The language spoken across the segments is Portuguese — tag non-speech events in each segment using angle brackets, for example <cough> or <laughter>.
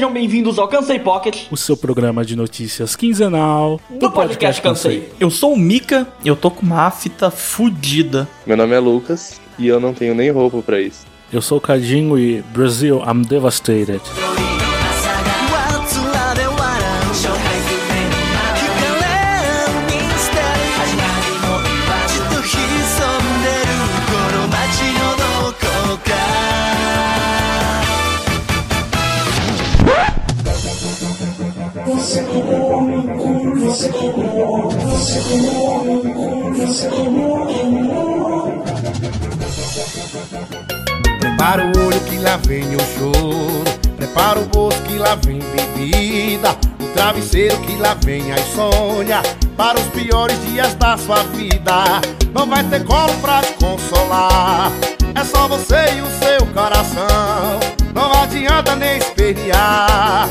Sejam bem-vindos ao Cansei Pocket, o seu programa de notícias quinzenal do podcast Cansei. Eu sou o Mika, eu tô com uma afta fudida. Meu nome é Lucas e eu não tenho nem roupa pra isso. Eu sou o Cadinho e Brasil, I'm devastated. Você como você como você como. Prepara o olho que lá vem o choro. Prepara o bolso que lá vem bebida. O travesseiro que lá vem a insônia. Para os piores dias da sua vida. Não vai ter colo pra te consolar. É só você e o seu coração. Não adianta nem espernear.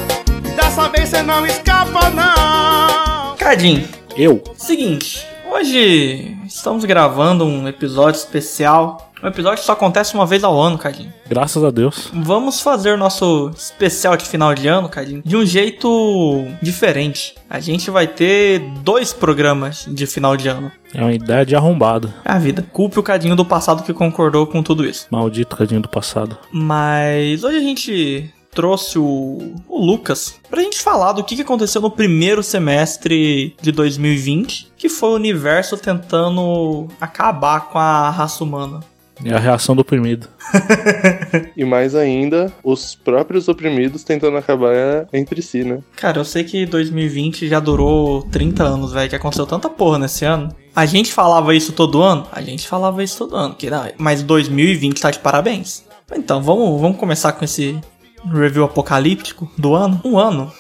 Dessa vez você não escapa, não. Cadinho, Eu? seguinte, hoje estamos gravando um episódio especial. Um episódio que só acontece uma vez ao ano, Cadinho. Graças a Deus. Vamos fazer nosso especial de final de ano, Cadinho, de um jeito diferente. A gente vai ter dois programas de final de ano. É uma ideia de arrombado. É a vida. Culpe o Cadinho do passado que concordou com tudo isso. Maldito cadinho do passado. Mas hoje a gente trouxe o, o Lucas pra gente falar do que aconteceu no primeiro semestre de 2020, que foi o universo tentando acabar com a raça humana. É a reação do oprimido. <laughs> E mais ainda, os próprios oprimidos tentando acabar entre si, né? Cara, eu sei que 2020 já durou 30 anos, velho, que aconteceu tanta porra nesse ano. A gente falava isso todo ano? A gente falava isso todo ano, que não, mas 2020 tá de parabéns. Então, vamos, vamos começar com esse review apocalíptico do ano. Um ano.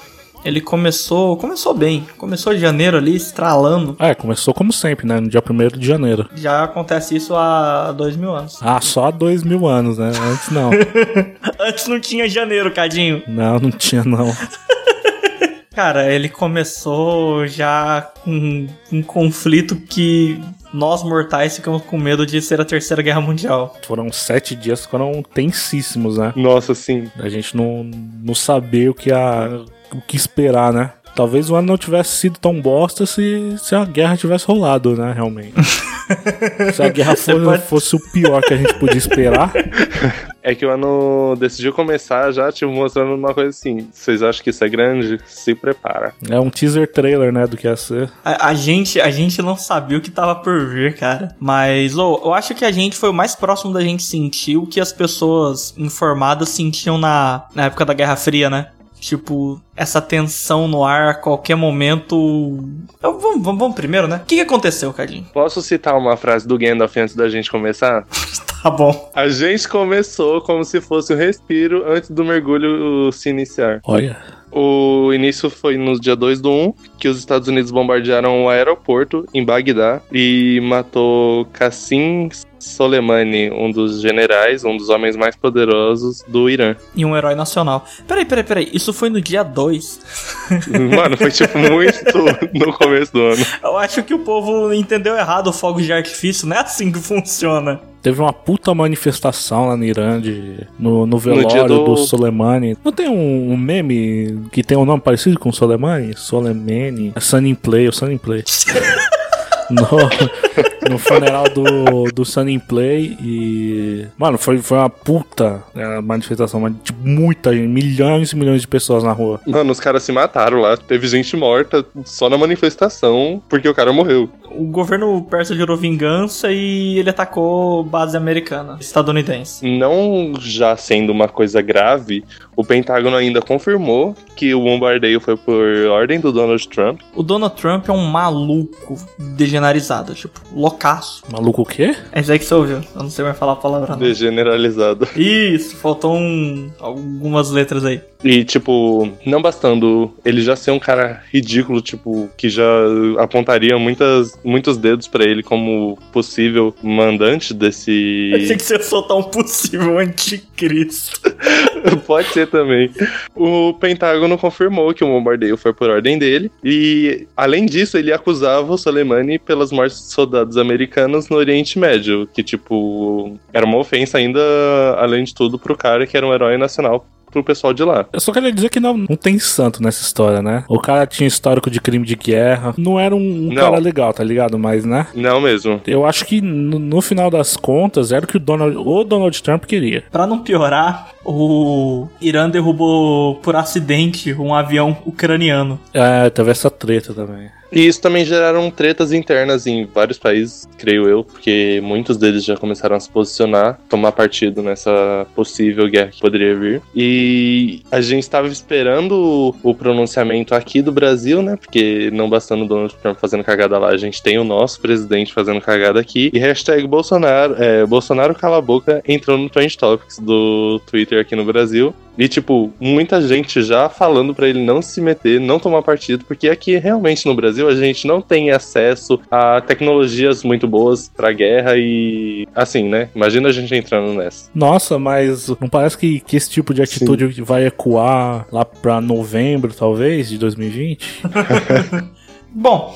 Ele começou, começou bem. Começou em janeiro ali, estralando. É, começou como sempre, né? No dia 1 de janeiro. Já acontece isso há dois mil anos. Ah, só há dois mil anos, né? Antes não. <laughs> Antes não tinha janeiro, Cadinho. não, não tinha não. <laughs> Cara, ele começou já com um conflito que nós mortais ficamos com medo de ser a terceira guerra mundial. Foram sete dias que foram tensíssimos, né? Nossa, sim. A gente não, não saber o que, a, o que esperar, né? Talvez o ano não tivesse sido tão bosta se, se a guerra tivesse rolado, né? Realmente. <laughs> se a guerra for- pode- fosse o pior que a gente podia esperar. <laughs> É que o ano decidiu começar já, tipo, mostrando uma coisa assim. Vocês acham que isso é grande? Se prepara. É um teaser trailer, né? Do que ia ser. A, a gente, a gente não sabia o que tava por vir, cara. Mas, ô, eu acho que a gente foi o mais próximo da gente sentir o que as pessoas informadas sentiam na, na época da Guerra Fria, né? Tipo, essa tensão no ar a qualquer momento. Eu- vamos, vamos, vamos primeiro, né? O que, que aconteceu, Cadinho? <laughs> Posso citar uma frase do Gandalf antes da gente começar? Tá bom. A gente começou como se fosse um respiro antes do mergulho se iniciar. Olha. O início foi no dia 2 do 1, que os Estados Unidos bombardearam o aeroporto em Bagdá e matou Qassim Soleimani, um dos generais, um dos homens mais poderosos do Irã. E um herói nacional. Peraí, peraí, peraí. Isso foi no dia 2. <laughs> Mano, foi tipo muito no começo do ano. Eu acho que o povo entendeu errado o fogo de artifício. Não é assim que funciona. Teve uma puta manifestação lá no Irã de, no, no velório do- do... Soleimani. Não tem um, um meme que tem um nome parecido com Soleimani? Soleimani? É Sunny Play, o Sunny Play. <laughs> no, no funeral do, do Sunny Play e. Mano, foi, foi uma puta né, manifestação, mas tipo, muita gente, milhões e milhões de pessoas na rua. Mano, os caras se mataram lá. Teve gente morta só na manifestação porque o cara morreu. O governo persa jurou vingança e ele atacou base americana, estadunidense. Não já sendo uma coisa grave, o Pentágono ainda confirmou que o bombardeio foi por ordem do Donald Trump. O Donald Trump é um maluco degenerizado, tipo, loucaço. Maluco o quê? É isso aí que você ouviu. Eu não sei mais falar a palavra não. Degeneralizado. Isso, faltou um, algumas letras aí. E, tipo, não bastando ele já ser um cara ridículo, tipo, que já apontaria muitas, muitos dedos pra ele como possível mandante Eu achei desse. que você ia soltar um possível anticristo. <laughs> <laughs> Pode ser também. O Pentágono confirmou que o bombardeio foi por ordem dele. E, além disso, ele acusava o Soleimani pelas mortes de soldados americanos no Oriente Médio. Que, tipo, era uma ofensa ainda, além de tudo, pro cara que era um herói nacional pro pessoal de lá. Eu só queria dizer que não, não tem santo nessa história, né? O cara tinha histórico de crime de guerra. Não era um, um Não. cara legal, tá ligado? Mas, né? Não mesmo. Eu acho que no, no final das contas era o que o Donald, o Donald Trump queria. Pra não piorar, o Irã derrubou por acidente um avião ucraniano. É, teve essa treta também. E isso também geraram tretas internas em vários países, creio eu, porque muitos deles já começaram a se posicionar, tomar partido nessa possível guerra que poderia vir. E a gente estava esperando o- pronunciamento aqui do Brasil, né? Porque não bastando o Donald Trump fazendo cagada lá, a gente tem o nosso presidente fazendo cagada aqui. E hashtag Bolsonaro, é, Bolsonaro cala a boca entrou no Trend Topics do Twitter aqui no Brasil. E, tipo, muita gente já falando pra ele não se meter, não tomar partido, porque aqui realmente no Brasil a gente não tem acesso a tecnologias muito boas pra guerra e. Assim, né? Imagina a gente entrando nessa. Nossa, mas não parece que, que esse tipo de atitude vai ecoar lá pra novembro, talvez, de 2020? <laughs> Bom,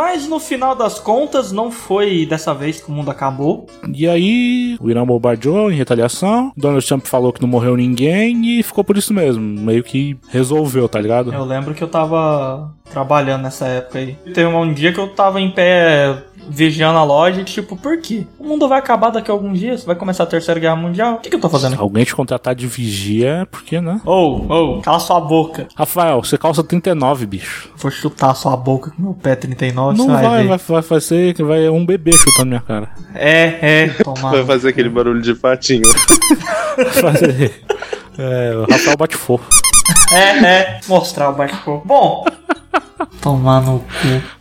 mas no final das contas, não foi dessa vez que o mundo acabou. E aí, o Irã bombardeou em retaliação. Donald Trump falou que não morreu ninguém e ficou por isso mesmo. Meio que resolveu, tá ligado? Eu lembro que eu tava trabalhando nessa época aí. Teve um dia que eu tava em pé vigiando a loja e tipo, por quê? O mundo vai acabar daqui a alguns dias? Vai começar a terceira guerra mundial? O que, que eu tô fazendo aqui? Alguém te contratar de vigia, por que né? Ô, ô, cala sua boca. Rafael, você calça 39, bicho. Vou chutar sua boca com meu pé 39, não você vai, vai, vai, vai, ser que vai um bebê chutando minha cara. É, é, tomar. Vai fazer aquele barulho de patinho. <laughs> Fazer. É, o Rafael bate fofo. É, é, mostrar o bate-fogo. Bom, <laughs> tomar no cu.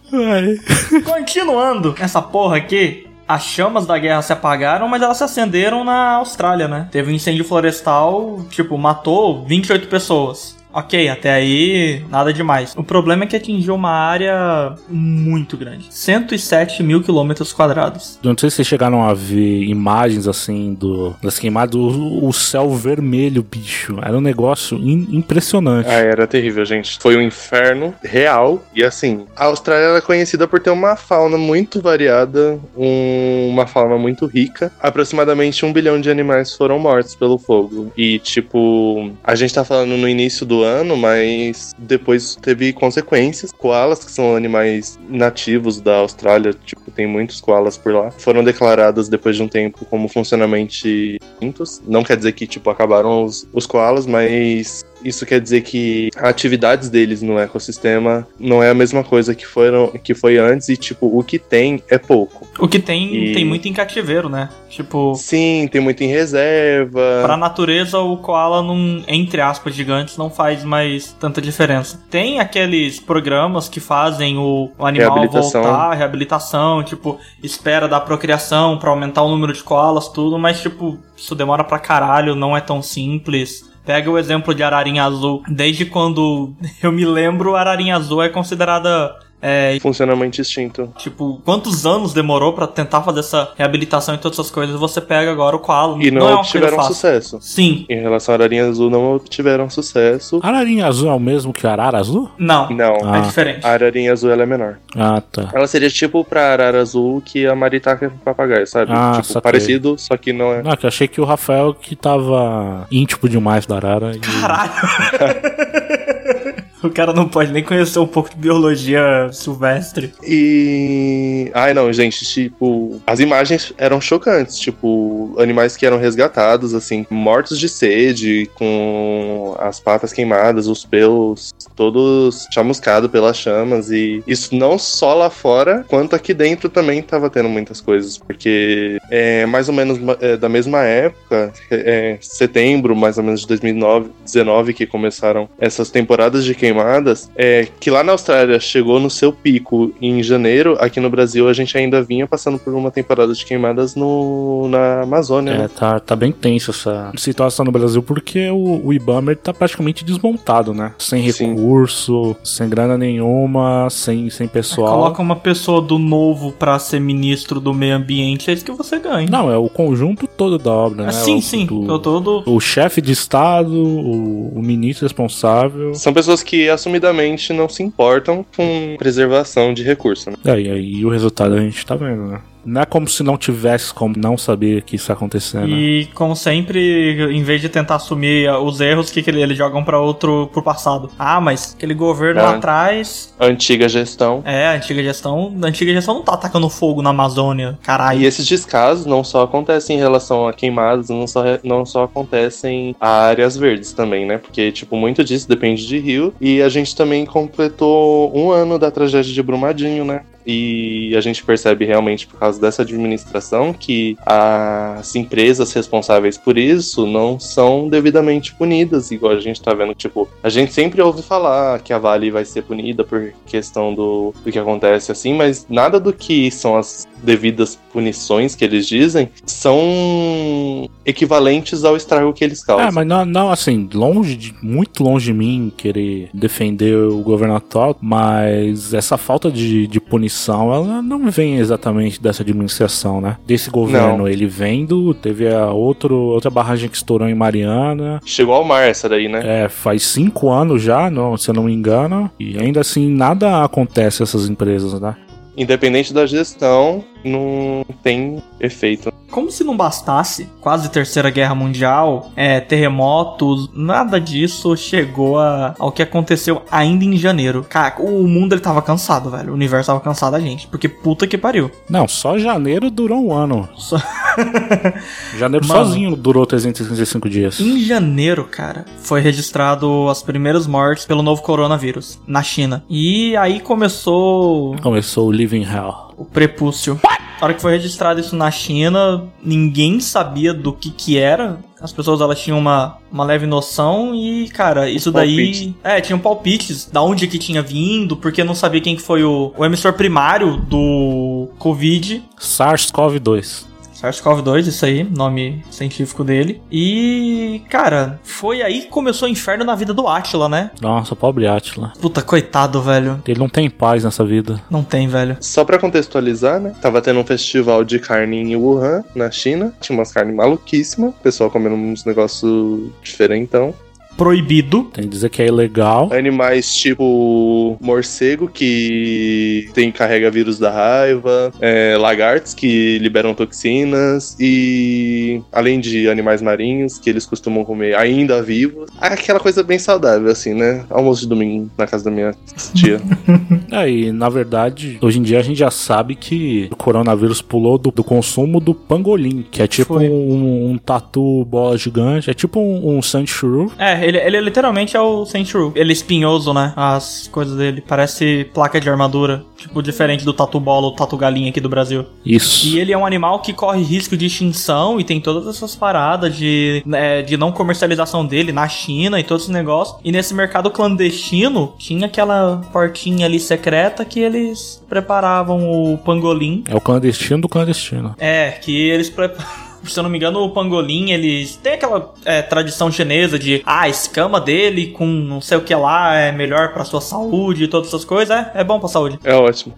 Continuando essa porra aqui, as chamas da guerra se apagaram, mas elas se acenderam na Austrália, né? Teve um incêndio florestal, tipo, matou 28 pessoas. Ok, até aí nada demais. O problema é que atingiu uma área muito grande 107 mil quilômetros quadrados. Não sei se vocês chegaram a ver imagens assim do das queimadas, o, o céu vermelho, bicho. Era um negócio in- impressionante. Ah, era terrível, gente. Foi um inferno real. E assim, a Austrália ela é conhecida por ter uma fauna muito variada, um- uma fauna muito rica. Aproximadamente um bilhão de animais foram mortos pelo fogo. E, tipo, a gente tá falando no início do ano, mas depois teve consequências. Koalas, que são animais nativos da Austrália, tipo, tem muitos koalas por lá, foram declarados depois de um tempo como funcionalmente extintos. Não quer dizer que, tipo, acabaram os, os koalas, mas isso quer dizer que atividades deles no ecossistema não é a mesma coisa que, foram, que foi antes e, tipo, o que tem é pouco. O que tem, E- tem muito em cativeiro, né? Tipo, Sim, tem muito em reserva. Pra natureza, o koala, não, entre aspas, gigantes, não faz mais tanta diferença. Tem aqueles programas que fazem o, o animal Reabilitação. voltar, reabilitação, tipo, espera da procriação pra aumentar o número de koalas, tudo, mas, tipo, isso demora pra caralho, não é tão simples. Pega o exemplo de ararinha azul. Desde quando eu me lembro, ararinha azul é considerada. É, Funcionamento extinto. tipo, quantos anos demorou pra tentar fazer essa reabilitação e todas essas coisas? Você pega agora o koala. E não, é uma coisa obtiveram sucesso. Sim, Em relação à Ararinha Azul, não obtiveram sucesso. Ararinha azul é o mesmo que arara azul? Não, Não, é Ah. diferente. a Ararinha Azul ela é menor. Ah, tá. Ela seria tipo pra Arara Azul que a Maritaca é pro papagaio, sabe? Ah, tipo, saquei. parecido, só que não é. Não, que eu achei que o Rafael que tava íntimo demais da arara. E... Caralho. <laughs> <laughs> o cara não pode nem conhecer um pouco de biologia silvestre. E. Ai, não, gente, tipo. As imagens eram chocantes. Tipo, animais que eram resgatados, assim, mortos de sede, com as patas queimadas, os pelos todos chamuscados pelas chamas. E isso não só lá fora, quanto aqui dentro também tava tendo muitas coisas. Porque é mais ou menos é, da mesma época, é, setembro, mais ou menos de 2019, que começaram essas temporadas de queimadas, é, que lá na Austrália chegou no seu pico em janeiro, aqui no Brasil a gente ainda vinha passando por uma temporada de queimadas no, na Amazônia. É, né? tá, tá bem tenso essa situação no Brasil, porque o, o Ibama ele tá praticamente desmontado, né? Sem Sim. recurso, sem grana nenhuma, sem, sem pessoal. Coloca uma pessoa do novo pra ser ministro do meio ambiente, é isso que você ganha. Não, é o conjunto todo da obra, né? Ah, sim, O- sim. do- Eu tô do. O chefe de estado, o, o ministro responsável. São pessoas que assumidamente não se importam com preservação de recurso. Né? É, e aí o resultado a gente tá vendo, né? Não é como se não tivesse como não saber que isso ia acontecer, né? E como sempre, em vez de tentar assumir os erros, que, que ele- eles jogam pra outro pro passado? Ah, mas aquele governo lá É. atrás. Antiga gestão. É, a antiga gestão. A antiga gestão não tá atacando fogo na Amazônia. Caralho. E esses descasos não só acontecem em relação a queimadas, não só, não só acontecem a áreas verdes também, né? Porque, tipo, muito disso depende de rio. E a gente também completou um ano da tragédia de Brumadinho, né? E a gente percebe realmente, por causa dessa administração, que as empresas responsáveis por isso não são devidamente punidas, igual a gente tá vendo. Tipo, a gente sempre ouve falar que a Vale vai ser punida por questão do, do que acontece assim, mas nada do que são as devidas punições que eles dizem são equivalentes ao estrago que eles causam. É, mas não, não, assim, longe de, muito longe de mim querer defender o governo atual, mas essa falta de, de punição, ela não vem exatamente dessa administração, né? Desse governo, Não. ele vem do, teve a outro, outra barragem que estourou em Mariana, Chegou ao mar essa daí, né? é, faz cinco anos já, não, se eu não me engano, e ainda assim nada acontece essas empresas, né? Independente da gestão, não tem efeito. Como se não bastasse, quase terceira guerra mundial, é, terremotos, nada disso chegou a- ao que aconteceu ainda em janeiro. Cara, o mundo ele tava cansado, velho. O universo tava cansado da gente. Porque puta que pariu. Não, só janeiro durou um ano. Só- <laughs> Janeiro Mano. sozinho durou 365 dias. Em janeiro, cara, foi registrado as primeiras mortes pelo novo coronavírus na China. E aí começou Começou o Living Hell. o prepúcio. Na hora que foi registrado isso na China, ninguém sabia do que que era. As pessoas elas tinham uma, uma leve noção e, cara, isso daí. É, tinham palpites da onde que tinha vindo, porque não sabia quem que foi o, o emissor primário do Covid. SARS-CoV-2. SARS-CoV-2, isso aí, nome científico dele. E, cara, foi aí que começou o inferno na vida do Atila, né? Nossa, pobre Atila. Puta, coitado, velho. Ele não tem paz nessa vida. Não tem, velho. Só pra contextualizar, né? Tava tendo um festival de carne em Wuhan, na China. Tinha umas carnes maluquíssimas. O pessoal comendo uns negócios diferentão. Proibido. Tem que dizer que é ilegal. Animais tipo morcego, que tem carrega vírus da raiva. é, lagartos, que liberam toxinas. E além de animais marinhos, que eles costumam comer ainda vivos. Aquela coisa bem saudável, assim, né? Almoço de domingo na casa da minha tia. <laughs> É, e na verdade, hoje em dia a gente já sabe que o coronavírus pulou do, do consumo do pangolim, que é tipo um, um tatu bola gigante, é tipo um, um Sandshrew. É, ele, ele literalmente é o Sentry. Ele é espinhoso, né? As coisas dele. Parece placa de armadura. Tipo, diferente do tatu bola ou tatu galinha aqui do Brasil. Isso. E ele é um animal que corre risco de extinção e tem todas essas paradas de, né, de não comercialização dele na China e todos esses negócios. E nesse mercado clandestino, tinha aquela portinha ali secreta que eles preparavam o pangolim. É o clandestino do clandestino. É, que eles preparam. <laughs> Se eu não me engano, o pangolim, eles tem aquela é, tradição chinesa de ah, a escama dele com não sei o que lá é melhor pra sua saúde e todas essas coisas. É, é bom pra saúde. É ótimo.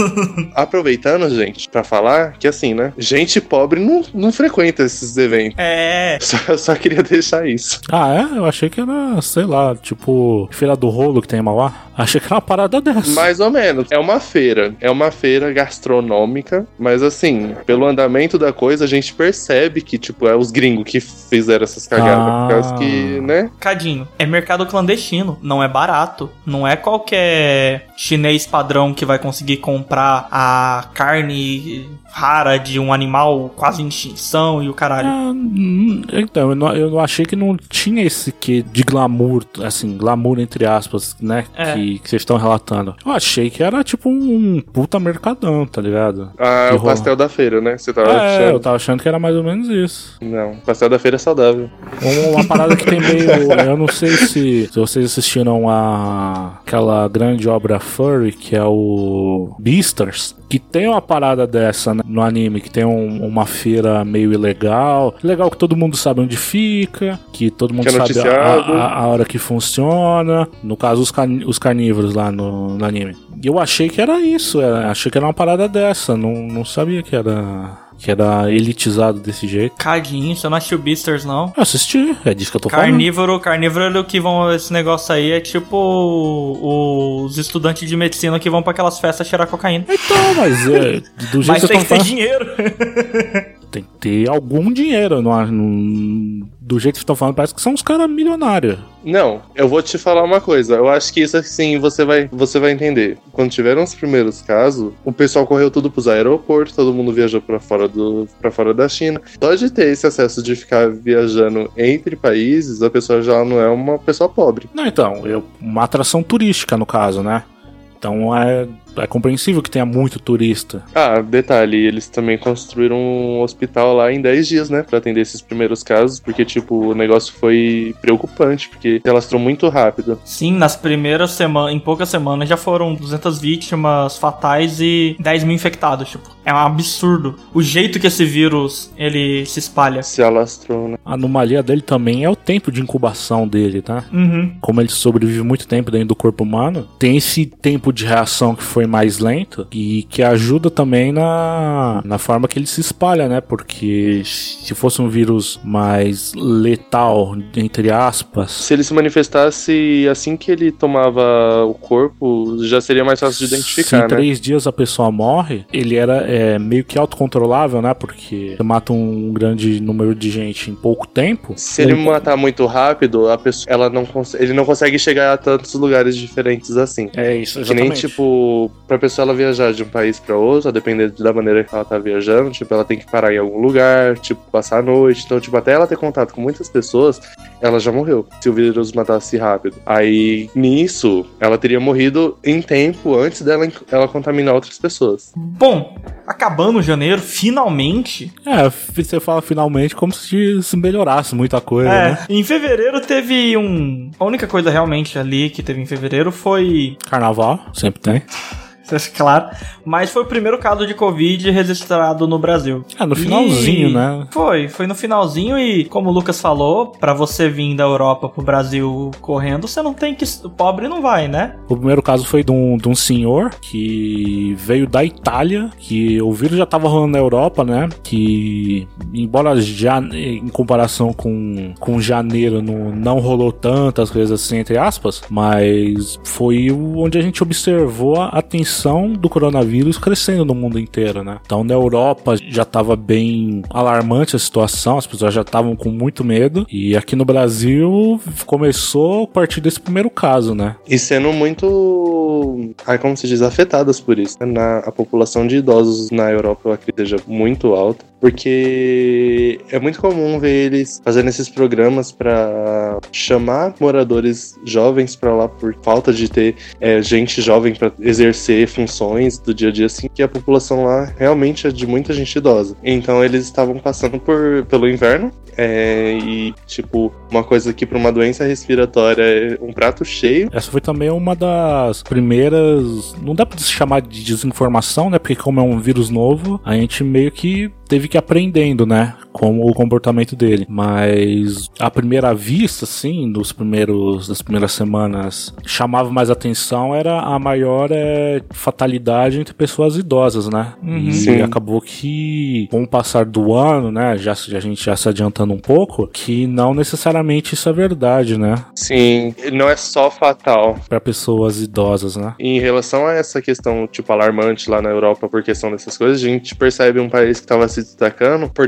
<laughs> Aproveitando, gente, pra falar que assim, né? Gente pobre não, não frequenta esses eventos. É. <laughs> Só, eu só queria deixar isso. Ah, é? Eu achei que era, sei lá, tipo, Feira do Rolo que tem em Mauá. Achei que era uma parada dessa. Mais ou menos. É uma feira. É uma feira gastronômica. Mas assim, pelo andamento da coisa, a gente percebe que, tipo, é os gringos que fizeram essas cagadas. Ah. Por causa que, né? Cadinho, é mercado clandestino, não é barato. Não é qualquer chinês padrão que vai conseguir comprar a carne rara de um animal quase em extinção e o caralho. Ah, hum, então, eu não, eu não achei que não tinha esse que de glamour, assim, glamour entre aspas, né? É. Que, que vocês estão relatando. Eu achei que era tipo um puta mercadão, tá ligado? Ah, Que o rola. pastel da feira, né? Você tava É, eu achando. tava achando que era mais ou menos isso. Não, pastel da feira é saudável. Uma, parada que tem meio. Eu não sei se, se vocês assistiram a aquela grande obra Furry, que é o Beastars, que tem uma parada dessa né, no anime, que tem um- uma feira meio ilegal. Legal que todo mundo sabe onde fica, que todo mundo Que é sabe a, a- a hora que funciona. No caso, os, os carnívoros lá no, no anime. Eu achei que era isso, era- achei que era uma parada dessa, não, não sabia que era que era elitizado desse jeito. Cadinho, você não assistiu Beasters, não? Eu assisti, é disso que eu tô falando. Carnívoro, carnívoro que vão. Esse negócio aí é tipo o- os estudantes de medicina que vão pra aquelas festas cheirar cocaína. Então, mas é, do <laughs> jeito Mas que tem que ter falando, dinheiro. <laughs> tem que ter algum dinheiro. Não, não- do jeito que estão falando, parece que são uns caras milionários. Não, eu vou te falar uma coisa. Eu acho que isso assim você vai, você vai entender. Quando tiveram os primeiros casos, o pessoal correu tudo pros aeroportos, todo mundo viajou pra fora do para fora da China. Só de ter esse acesso de ficar viajando entre países, a pessoa já não é uma pessoa pobre. Não, então, eu, uma atração turística, no caso, né? Então é, é compreensível que tenha muito turista. Ah, detalhe, eles também construíram um hospital lá em 10 dias, né, Pra atender esses primeiros casos, porque tipo, o negócio foi preocupante, porque se alastrou muito rápido. Sim, nas primeiras semanas, em poucas semanas já foram 200 vítimas fatais e 10 mil infectados, tipo. É um absurdo. O jeito que esse vírus, ele se espalha. Se alastrou, né? A anomalia dele também é o tempo de incubação dele, tá? Uhum. Como ele sobrevive muito tempo dentro do corpo humano, tem esse tempo de reação que foi mais lento e que ajuda também na, na forma que ele se espalha, né? Porque se fosse um vírus mais letal, entre aspas, Se ele se manifestasse assim que ele tomava o corpo, já seria mais fácil de se em identificar, né? três dias a pessoa morre, ele era é, meio que autocontrolável, né? Porque você mata um grande número de gente em pouco tempo. Se ele matar muito rápido, a pessoa, ela não ele não consegue chegar a tantos lugares diferentes assim. É isso, Que nem, tipo, pra pessoa ela viajar de um país pra outro, a depender da maneira que ela tá viajando, tipo, ela tem que parar em algum lugar, tipo, passar a noite. Então, tipo, até ela ter contato com muitas pessoas, ela já morreu. Se o vírus matasse rápido. Aí, nisso, ela teria morrido em tempo antes dela ela contaminar outras pessoas. Bom, acabando janeiro, finalmente. É, você fala finalmente como se se melhorasse muita coisa, É, né? em fevereiro teve um. A única coisa realmente ali que teve em fevereiro foi. Carnaval, sempre tem. Claro. Mas foi o primeiro caso de Covid registrado no Brasil. É, no finalzinho, E- né? Foi, foi no finalzinho e, como o Lucas falou, pra você vir da Europa pro Brasil correndo, você não tem que. O pobre não vai, né? O primeiro caso foi de um, de um senhor que veio da Itália, que o vírus já tava rolando na Europa, né? Que, embora já em comparação com, com janeiro não, não rolou tantas coisas assim, entre aspas, mas foi onde a gente observou a atenção do coronavírus crescendo no mundo inteiro, né? Então na Europa já tava bem alarmante a situação, as pessoas já estavam com muito medo, e aqui no Brasil começou a partir desse primeiro caso, né? E sendo muito, ai, como se diz, afetadas por isso. né? Na, a população de idosos na Europa eu acredito seja muito alta, porque é muito comum ver eles fazendo esses programas para chamar moradores jovens para lá por falta de ter é, gente jovem para exercer funções do dia a dia, assim, que a população lá realmente é de muita gente idosa. Então eles estavam passando por, pelo inverno é, e, tipo, uma coisa que para uma doença respiratória é um prato cheio. Essa foi também uma das primeiras. Não dá se chamar de desinformação, né? Porque, como é um vírus novo, a gente meio que teve que ir aprendendo, né? Como o comportamento dele. Mas, à primeira vista, assim, dos primeiros, das primeiras semanas, chamava mais atenção era a maior é, fatalidade entre pessoas idosas, né? Uhum. E Sim. acabou que, com o passar do ano, né? Já, a gente já se adiantando um pouco, que não necessariamente isso é verdade, né? Sim, não é só fatal. Para pessoas idosas, né? Em relação a essa questão, tipo, alarmante lá na Europa por questão dessas coisas, a gente percebe um país que estava se destacando por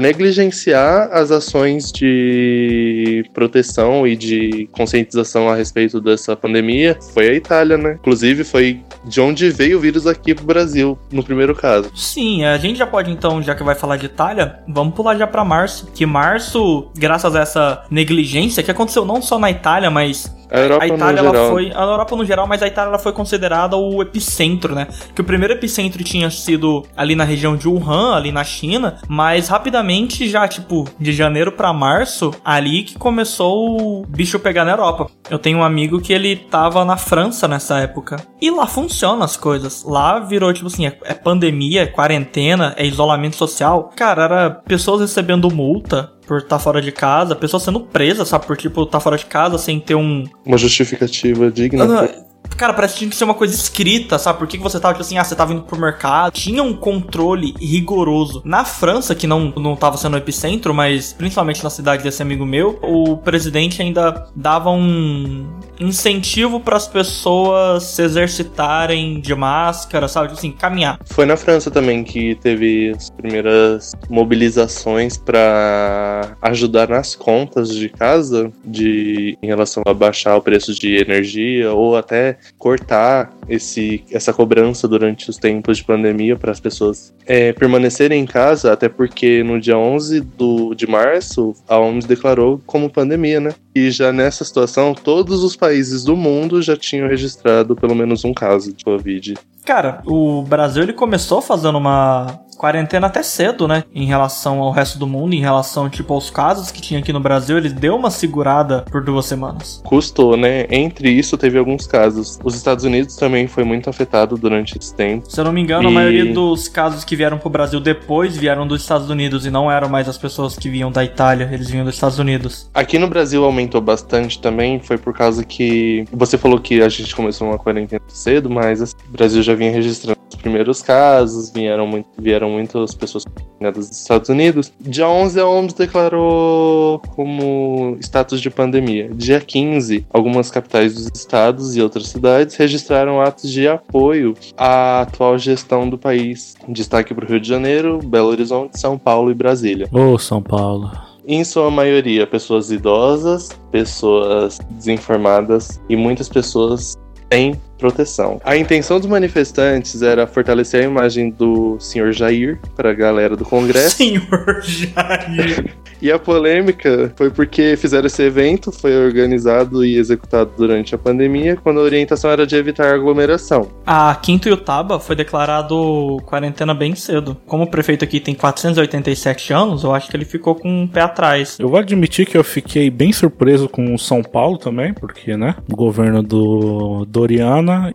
negligenciar as ações de proteção e de conscientização a respeito dessa pandemia. Foi a Itália, né? Inclusive, foi de onde veio o vírus aqui pro Brasil, no primeiro caso. Sim, a gente já pode então, já que vai falar de Itália, vamos pular já pra março. Que março, graças a essa negligência que aconteceu não só na Itália, mas A Europa a Itália no ela geral. foi, a Europa no geral, mas a Itália ela foi considerada o epicentro, né? Que o primeiro epicentro tinha sido ali na região de Wuhan, ali na China, mas rapidamente já tipo de janeiro pra março, ali que começou o bicho pegar na Europa. Eu tenho um amigo que ele tava na França nessa época. E lá funcionam as coisas. Lá virou tipo assim, é, é pandemia, é quarentena, é isolamento social. Cara, era pessoas recebendo multa por estar fora de casa, pessoas sendo presas, sabe, por tipo estar fora de casa sem ter um Uma justificativa digna. não, Cara, parece que tinha que ser uma coisa escrita, sabe? Por que, que você tava, tipo assim, ah, você tava indo pro mercado. Tinha um controle rigoroso. Na França, que não, não tava sendo o epicentro, mas principalmente na cidade desse amigo meu, o presidente ainda dava um incentivo para as pessoas se exercitarem de máscara, sabe? Tipo assim, caminhar. Foi na França também que teve as primeiras mobilizações para ajudar nas contas de casa, de em relação a baixar o preço de energia ou até cortar esse, essa cobrança durante os tempos de pandemia para as pessoas é, permanecerem em casa, até porque no dia 11 do, de março a OMS declarou como pandemia, né? E já nessa situação, todos os países do mundo já tinham registrado pelo menos um caso de Covid. Cara, o Brasil ele começou fazendo uma quarentena até cedo, né? Em relação ao resto do mundo, em relação, tipo, aos casos que tinha aqui no Brasil, ele deu uma segurada por duas semanas. Custou, né? Entre isso, teve alguns casos. Os Estados Unidos também foi muito afetado durante esse tempo. Se eu não me engano, a E- maioria dos casos que vieram pro Brasil depois vieram dos Estados Unidos e não eram mais as pessoas que vinham da Itália, eles vinham dos Estados Unidos. Aqui no Brasil aumentou bastante também, foi por causa que você falou que a gente começou uma quarentena cedo, mas assim, o Brasil já vinha registrando os primeiros casos, vieram, muito, vieram muitas pessoas contaminadas dos Estados Unidos. Dia 11 a OMS declarou como status de pandemia. Dia 15, algumas capitais dos estados e outras cidades registraram atos de apoio à atual gestão do país. Destaque para o Rio de Janeiro, Belo Horizonte, São Paulo e Brasília. Ô, São Paulo. Em sua maioria, pessoas idosas, pessoas desinformadas e muitas pessoas sem proteção. A intenção dos manifestantes era fortalecer a imagem do senhor Jair para a galera do Congresso. Senhor Jair. <laughs> E a polêmica foi porque fizeram esse evento, foi organizado e executado durante a pandemia, quando a orientação era de evitar aglomeração. A Quintuiutaba foi declarado quarentena bem cedo. Como o prefeito aqui tem 487 anos, eu acho que ele ficou com um pé atrás. Eu vou admitir que eu fiquei bem surpreso com o São Paulo também, porque, né, o governo do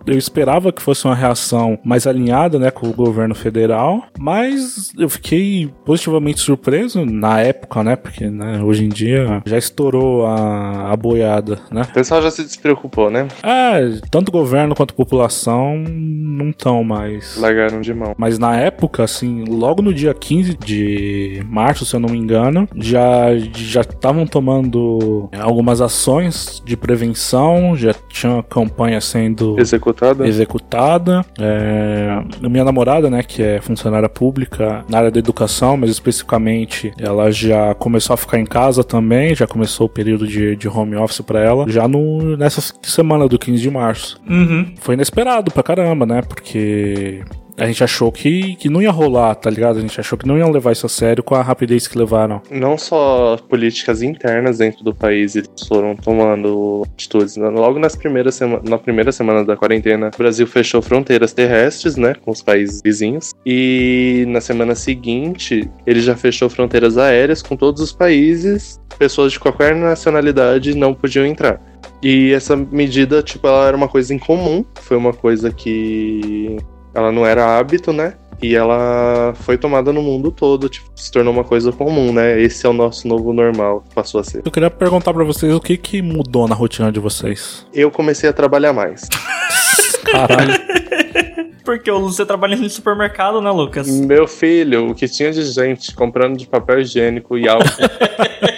Eu esperava que fosse uma reação mais alinhada, né, com o governo federal, mas eu fiquei positivamente surpreso na época, né, porque, né, hoje em dia já estourou a, a boiada, né. O pessoal já se despreocupou, né? É, tanto governo quanto população não estão mais. Largaram de mão. Mas na época, assim, logo no dia 15 de março, se eu não me engano, já já estavam tomando algumas ações de prevenção, já tinha campanha sendo Executada? executada. É, minha namorada, né, que é funcionária pública na área da educação, mas especificamente ela já começou a ficar em casa também, já começou o período de, de home office pra ela, já no, nessa semana do 15 de março. Uhum. Foi inesperado pra caramba, né, porque a gente achou que, que não ia rolar, tá ligado? A gente achou que não iam levar isso a sério com a rapidez que levaram. não só políticas internas dentro do país eles foram tomando atitudes. Logo nas primeiras na primeira semana da quarentena, o Brasil fechou fronteiras terrestres, né, com os países vizinhos. E na semana seguinte, ele já fechou fronteiras aéreas com todos os países. Pessoas de qualquer nacionalidade não podiam entrar. E essa medida, tipo, ela era uma coisa incomum. Foi uma coisa que ela não era hábito, né? E ela foi tomada no mundo todo, tipo, se tornou uma coisa comum, né? Esse é o nosso novo normal, passou a ser. Eu queria perguntar pra vocês o que que mudou na rotina de vocês. Eu comecei a trabalhar mais. <laughs> Caralho. Porque você trabalha em supermercado, né, Lucas? Meu filho, o que tinha de gente comprando de papel higiênico e álcool. <laughs>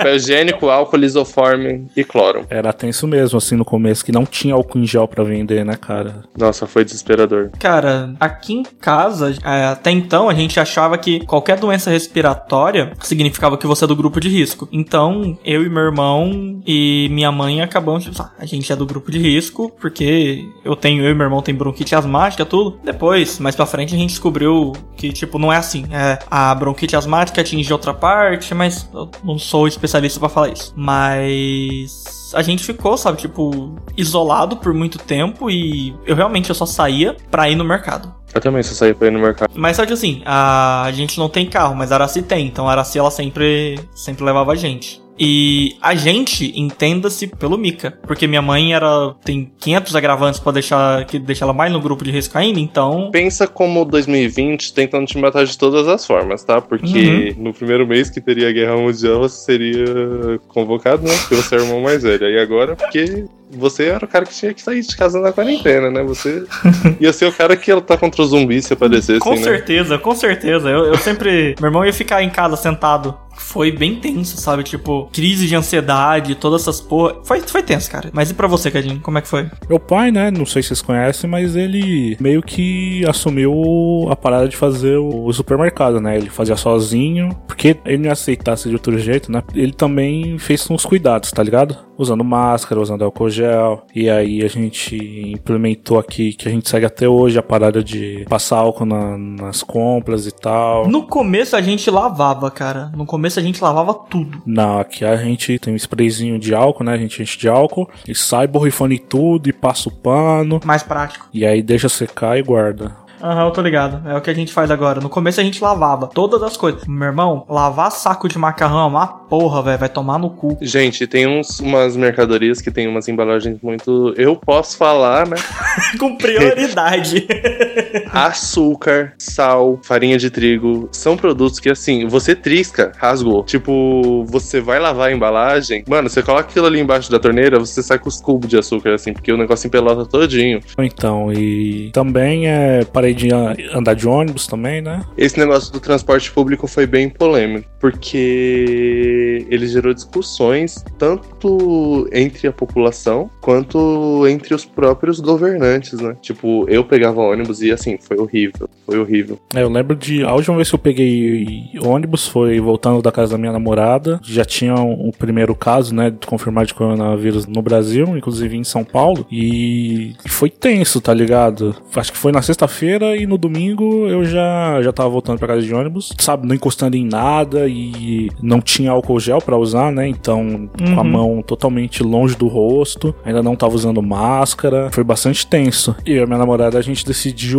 papel higiênico, álcool, lisoforme e cloro. Era tenso mesmo, assim, no começo, que não tinha álcool em gel pra vender, né, cara? Nossa, foi desesperador. Cara, aqui em casa, é, até então, a gente achava que qualquer doença respiratória significava que você é do grupo de risco. Então, eu e meu irmão e minha mãe acabamos, tipo, ah, a gente é do grupo de risco, porque eu tenho, eu e meu irmão tem bronquite asmática, tudo. Depois, mais pra frente, a gente descobriu que, tipo, não é assim. É, a bronquite asmática atinge outra parte, mas eu não sou especialista pra falar isso. Mas a gente ficou, sabe, tipo, isolado por muito tempo e eu realmente eu só saía pra ir no mercado. Eu também só saí pra ir no mercado. Mas só que assim, a gente não tem carro, mas a Araci tem, então a Araci ela sempre, sempre levava a gente. E a gente, entenda-se pelo Mika, porque minha mãe era tem 500 agravantes pra deixar que deixar ela mais no grupo de risco ainda, então Pensa como 2020 tentando te matar de todas as formas, tá? Porque no primeiro mês que teria a guerra mundial, você seria convocado, né? Porque você é o irmão mais velho. E agora, porque você era o cara que tinha que sair de casa na quarentena, né? Você <laughs> ia ser o cara que ia lutar contra os zumbis se aparecesse, Com né? certeza, com certeza. Eu, eu sempre. Meu irmão ia ficar em casa sentado. Foi bem tenso, sabe? Tipo, crise de ansiedade, todas essas porra. Foi, foi tenso, cara. Mas e pra você, Cadinho? Como é que foi? Meu pai, né? Não sei se vocês conhecem, mas ele meio que assumiu a parada de fazer o supermercado, né? Ele fazia sozinho, porque ele não ser de outro jeito, né? Ele também fez uns cuidados, tá ligado? Usando máscara, usando álcool gel. E aí a gente implementou aqui, que a gente segue até hoje, a parada de passar álcool na- nas compras e tal. No começo a gente lavava, cara. No começo a gente lavava tudo. Não, aqui a gente tem um sprayzinho de álcool, né? A gente enche de álcool e sai borrifando em tudo e passa o pano. Mais prático. E aí deixa secar e guarda. Aham, eu tô ligado. É o que a gente faz agora. No começo a gente lavava todas as coisas. Meu irmão, lavar saco de macarrão é uma porra, velho. Vai tomar no cu. Gente, tem uns, umas mercadorias que tem umas embalagens muito. Eu posso falar, né? <laughs> Com prioridade. <laughs> Açúcar, sal, farinha de trigo. São produtos que, assim, você trisca, rasgou. Tipo, você vai lavar a embalagem. Mano, você coloca aquilo ali embaixo da torneira, você sai com os cubos de açúcar, assim, porque o negócio empelota todinho. Então, e também é parei de andar de ônibus também, né? Esse negócio do transporte público foi bem polêmico, porque ele gerou discussões tanto entre a população quanto entre os próprios governantes, né? Tipo, eu pegava ônibus e assim, foi horrível, foi horrível. É, eu lembro de. A última vez que eu peguei ônibus foi voltando da casa da minha namorada. Já tinha um, um primeiro caso, né? de Confirmado de coronavírus no Brasil, inclusive em São Paulo. E foi tenso, tá ligado? Acho que foi na sexta-feira e no domingo eu já, já tava voltando pra casa de ônibus, sabe? Não encostando em nada e não tinha álcool gel pra usar, né? Então, com a Uhum. mão totalmente longe do rosto, ainda não tava usando máscara. Foi bastante tenso. E eu e minha namorada a gente decidiu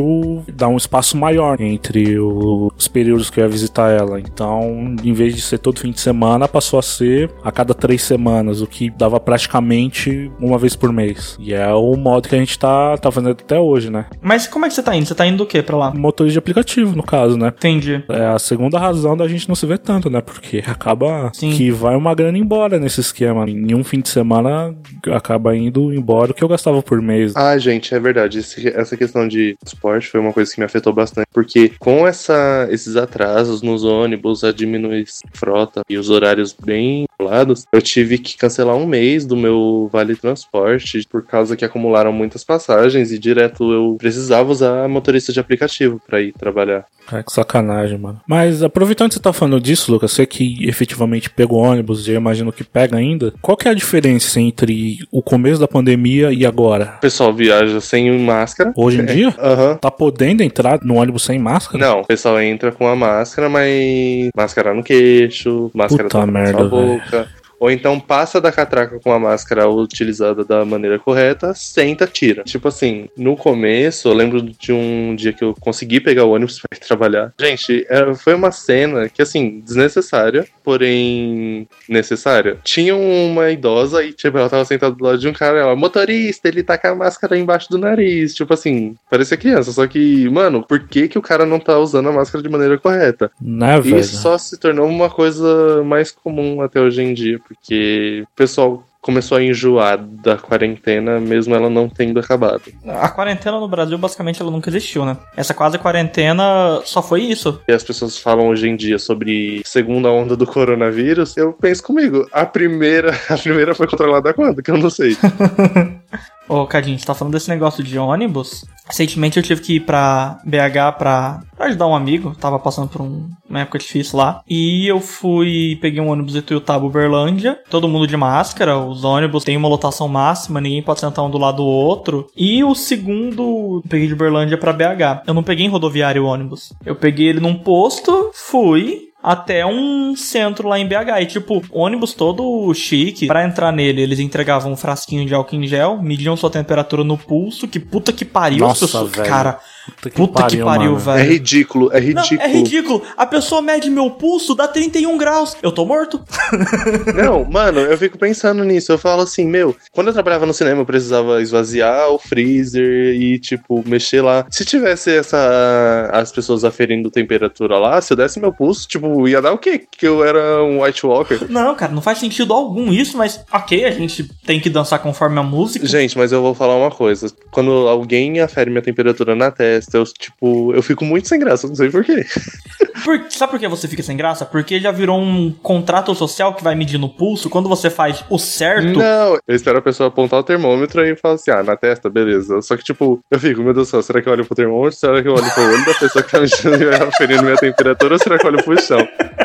dar um espaço maior entre o- os períodos que eu ia visitar ela. Então, em vez de ser todo fim de semana, passou a ser a cada três semanas, o que dava praticamente uma vez por mês. E é o modo que a gente tá, tá fazendo até hoje, né? Mas como é que você tá indo? Você tá indo do que pra lá? Motorista de aplicativo, no caso, né? Entendi. É a segunda razão da gente não se ver tanto, né? Porque <laughs> acaba Sim. que vai uma grana embora nesse esquema. Em um fim de semana acaba indo embora o que eu gastava por mês. Ah, gente, é verdade. Esse- essa questão de esporte foi uma coisa que me afetou bastante. Porque com essa, esses atrasos nos ônibus, a diminuir frota e os horários bem lados, eu tive que cancelar um mês do meu vale transporte por causa que acumularam muitas passagens e direto eu precisava usar motorista de aplicativo pra ir trabalhar. É que sacanagem, mano. Mas aproveitando que você tá falando disso, Lucas, você que efetivamente pegou ônibus e eu imagino que pega ainda, qual que é a diferença entre o começo da pandemia e agora? O pessoal viaja sem máscara. Hoje em dia? Aham. Tá podendo entrar no ônibus sem máscara? Não, o pessoal entra com a máscara, mas máscara no queixo, máscara Puta tampando merda, boca. Ou então passa da catraca com a máscara utilizada da maneira correta, senta, tira. Tipo assim, no começo, eu lembro de um dia que eu consegui pegar o ônibus <laughs> pra ir trabalhar. Gente, era- foi uma cena que, assim, desnecessária, porém necessária. Tinha uma idosa e, tipo, ela tava sentada do lado de um cara, ela, motorista, ele tá com a máscara embaixo do nariz. Tipo assim, parecia criança, só que, mano, por que que o cara não tá usando a máscara de maneira correta? Né, E velho? isso só se tornou uma coisa mais comum até hoje em dia, porque o pessoal começou a enjoar da quarentena, mesmo ela não tendo acabado. A quarentena no Brasil, basicamente, ela nunca existiu, né? Essa quase quarentena só foi isso. E as pessoas falam hoje em dia sobre segunda onda do coronavírus, eu penso comigo, a primeira, <laughs> a primeira foi controlada quando? Que eu não sei. <laughs> Ô, Cadinho, você tá falando desse negócio de ônibus? Recentemente eu tive que ir pra BH pra, pra ajudar um amigo. Tava passando por um- uma época difícil lá. E eu fui, peguei um ônibus de Tuiutaba, Uberlândia. Todo mundo de máscara. Os ônibus têm uma lotação máxima, ninguém pode sentar um do lado do outro. E o segundo, peguei de Uberlândia pra BH. Eu não peguei em rodoviário o ônibus. Eu peguei ele num posto, fui, até um centro lá em BH. E, tipo, ônibus todo chique. Pra entrar nele, eles entregavam um frasquinho de álcool em gel, mediam sua temperatura no pulso. Que puta que pariu, as Nossa, pessoas- velho. Cara, Puta que Puta que pariu, mano. É velho. ridículo, é Não, ridículo. é ridículo. A pessoa mede meu pulso, dá 31 graus. Eu tô morto. <laughs> Não, mano, eu fico pensando nisso. Eu falo assim, meu, quando eu trabalhava no cinema, eu precisava esvaziar o freezer e, tipo, mexer lá. Se tivesse essa. as pessoas aferindo temperatura lá, se eu desse meu pulso, tipo, ia dar o quê? Que eu era um White Walker. <laughs> Não, cara, não faz sentido algum isso, mas ok, a gente tem que dançar conforme a música. Gente, mas eu vou falar uma coisa. Quando alguém afere minha temperatura na testa, eu, tipo, eu fico muito sem graça, não sei porquê. <laughs> Por- sabe por que você fica sem graça? Porque já virou um contrato social que vai medir no pulso. Quando você faz o certo, Não, eu espero a pessoa apontar o termômetro e falar assim, ah, na testa, beleza. Só que, tipo, eu fico, meu Deus do céu, será que eu olho pro termômetro? Será que eu olho pro olho da pessoa que tá me aferindo minha temperatura ou será que eu olho pro chão? <laughs>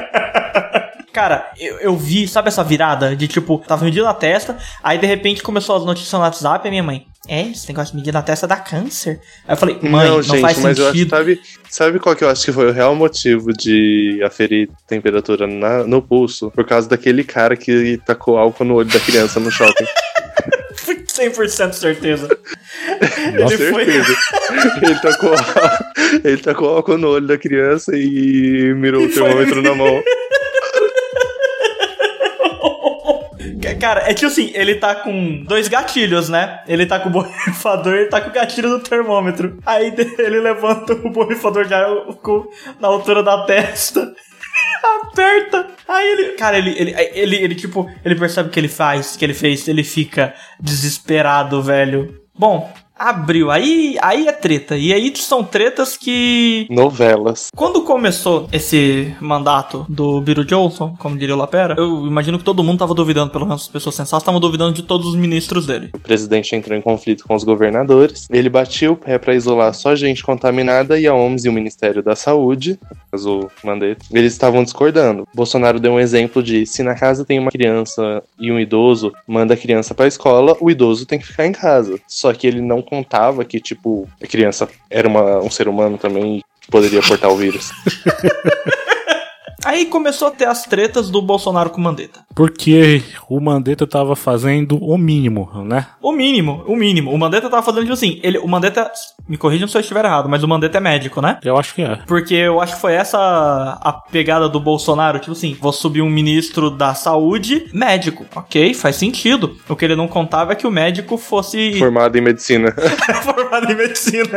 Cara, eu, eu vi, sabe essa virada de tipo, tava medindo na testa, aí de repente começou as notícias no WhatsApp e a minha mãe, é, esse negócio de medir na testa dá câncer. Aí eu falei, mãe, não, não, gente, faz mas eu acho, sentido. sabe, sabe qual que eu acho que foi o real motivo de aferir temperatura na- no pulso? Por causa daquele cara que tacou álcool no olho da criança no shopping. <laughs> 100% certeza. <laughs> Ele foi. certeza. ele, tacou, <laughs> ele tacou álcool no olho da criança e mirou o termômetro na mão. Cara, é tipo assim, ele tá com dois gatilhos, né? Ele tá com o borrifador e tá com o gatilho do termômetro. Aí <laughs> ele levanta o borrifador de ar na altura da testa. <laughs> Aperta. Aí ele. Cara, ele, ele, ele, ele, tipo, ele percebe o que ele faz, que ele fez, ele fica desesperado, velho. Bom, abriu. Aí, aí é treta. E aí são tretas que. Novelas. Quando começou esse mandato do Biro Johnson, como diria o Lapera, eu imagino que todo mundo tava duvidando, pelo menos as pessoas sensatas estavam duvidando de todos os ministros dele. O presidente entrou em conflito com os governadores. Ele batia o pé pra isolar só gente contaminada e a OMS e o Ministério da Saúde, o Mandetta, eles estavam discordando. Bolsonaro deu um exemplo de se na casa tem uma criança e um idoso, manda a criança pra escola, o idoso tem que ficar em casa. Só que ele não contava que, tipo, a criança era uma- um ser humano também que poderia portar o vírus. <laughs> Aí começou a ter as tretas do Bolsonaro com o Mandetta. Porque o Mandetta tava fazendo o mínimo, né? O mínimo, o mínimo. O Mandetta tava fazendo tipo assim, ele, o Mandetta, me corrijam se eu estiver errado, mas o Mandetta é médico, né? Eu acho que é. Porque eu acho que foi essa a pegada do Bolsonaro, tipo assim, vou subir um ministro da saúde médico. Ok, faz sentido. O que ele não contava é que o médico fosse Formado em medicina. <laughs> formado em medicina.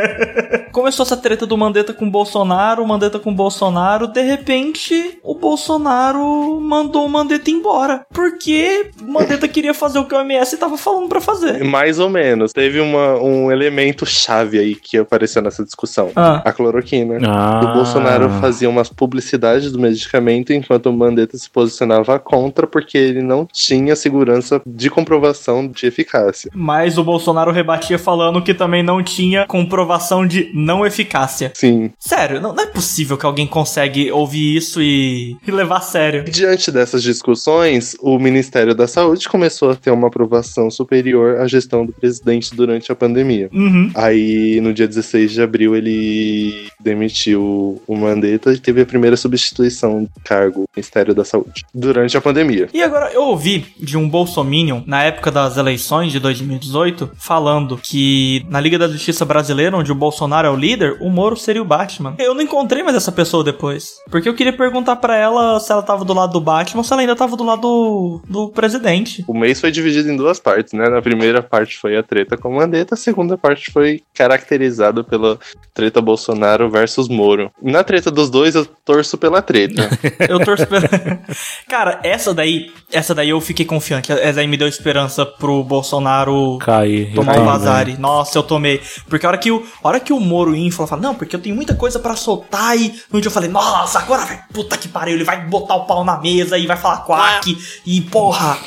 Começou essa treta do Mandetta com o Bolsonaro, o Mandetta com o Bolsonaro, de repente o Bolsonaro mandou o Mandetta embora. Porque o Mandetta queria fazer o que o OMS tava falando pra fazer. Mais ou menos. Teve uma- um elemento chave aí que apareceu nessa discussão. Ah. A cloroquina. Ah. O Bolsonaro fazia umas publicidades do medicamento enquanto o Mandetta se posicionava contra porque ele não tinha segurança de comprovação de eficácia. Mas o Bolsonaro rebatia falando que também não tinha comprovação de não eficácia. Sim. Sério, não, não é possível que alguém consegue ouvir isso e, e levar a sério. Diante dessas discussões, o Ministério da Saúde começou a ter uma aprovação superior à gestão do presidente durante a pandemia. Uhum. Aí, no dia 16 de abril, ele demitiu o Mandetta e teve a primeira substituição de cargo no Ministério da Saúde durante a pandemia. E agora, eu ouvi de um bolsominion, na época das eleições de 2018, falando que na Liga da Justiça Brasileira, onde o Bolsonaro é o líder, o Moro seria o Batman. Eu não encontrei mais essa pessoa depois. Porque eu queria perguntar pra ela se ela tava do lado do Batman ou se ela ainda tava do lado do, do presidente. O mês foi dividido em duas partes, né? Na primeira parte foi a treta com o Mandetta, a segunda parte foi caracterizada pela treta Bolsonaro versus Moro. Na treta dos dois, eu torço pela treta. <laughs> Eu torço pela... <laughs> Cara, essa daí, essa daí eu fiquei confiante. Essa daí me deu esperança pro Bolsonaro Cair. tomar o também. Vazari. Nossa, eu tomei. Porque a hora que o, a hora que o Moro infla, fala, não, porque eu tenho muita coisa pra soltar e no dia eu falei, nossa, agora vai, puta que pariu, ele vai botar o pau na mesa e vai falar quack e porra.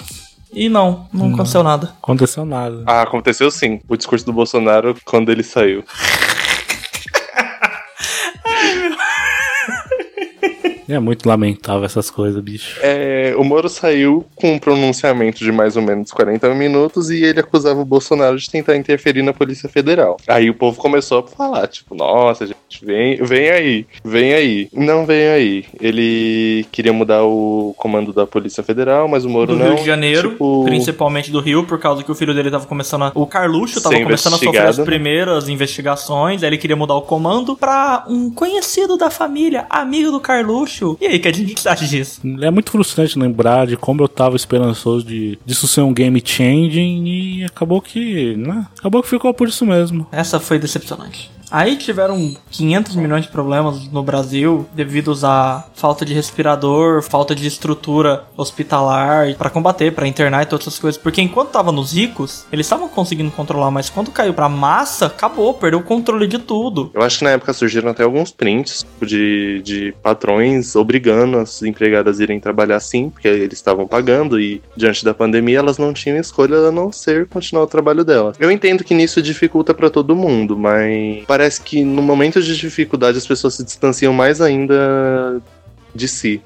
E não, não, aconteceu nada. Aconteceu nada. ah, aconteceu sim. O discurso do Bolsonaro quando ele saiu. É muito lamentável essas coisas, bicho. É, o Moro saiu com um pronunciamento de mais ou menos 40 minutos e ele acusava o Bolsonaro de tentar interferir na Polícia Federal. Aí o povo começou a falar, tipo, nossa, gente, vem, vem aí, vem aí. Não vem aí. Ele queria mudar o comando da Polícia Federal, mas o Moro Do não. Rio de Janeiro, tipo, principalmente do Rio, por causa que o filho dele tava começando a... O Carluxo tava Ser começando a sofrer as primeiras investigações, aí ele queria mudar o comando pra um conhecido da família, amigo do Carluxo. E aí, que a gente <laughs> acha disso? É muito frustrante lembrar de como eu tava esperançoso de disso ser um game changing e acabou que. Né? Acabou que ficou por isso mesmo. Essa foi decepcionante. Aí tiveram 500 milhões de problemas no Brasil devido à falta de respirador, falta de estrutura hospitalar para combater, para internar e todas essas coisas. Porque enquanto tava nos ricos, eles estavam conseguindo controlar, mas quando caiu pra massa, acabou, perdeu o controle de tudo. Eu acho que na época surgiram até alguns prints de, de patrões obrigando as empregadas a irem trabalhar sim, porque eles estavam pagando e diante da pandemia elas não tinham escolha a não ser continuar o trabalho delas. Eu entendo que nisso dificulta pra todo mundo, mas parece que no momento de dificuldade as pessoas se distanciam mais ainda de si.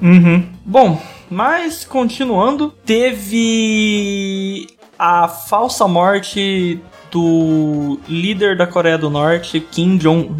Uhum. Bom, mas continuando, teve a falsa morte do líder da Coreia do Norte, Kim Jong-un.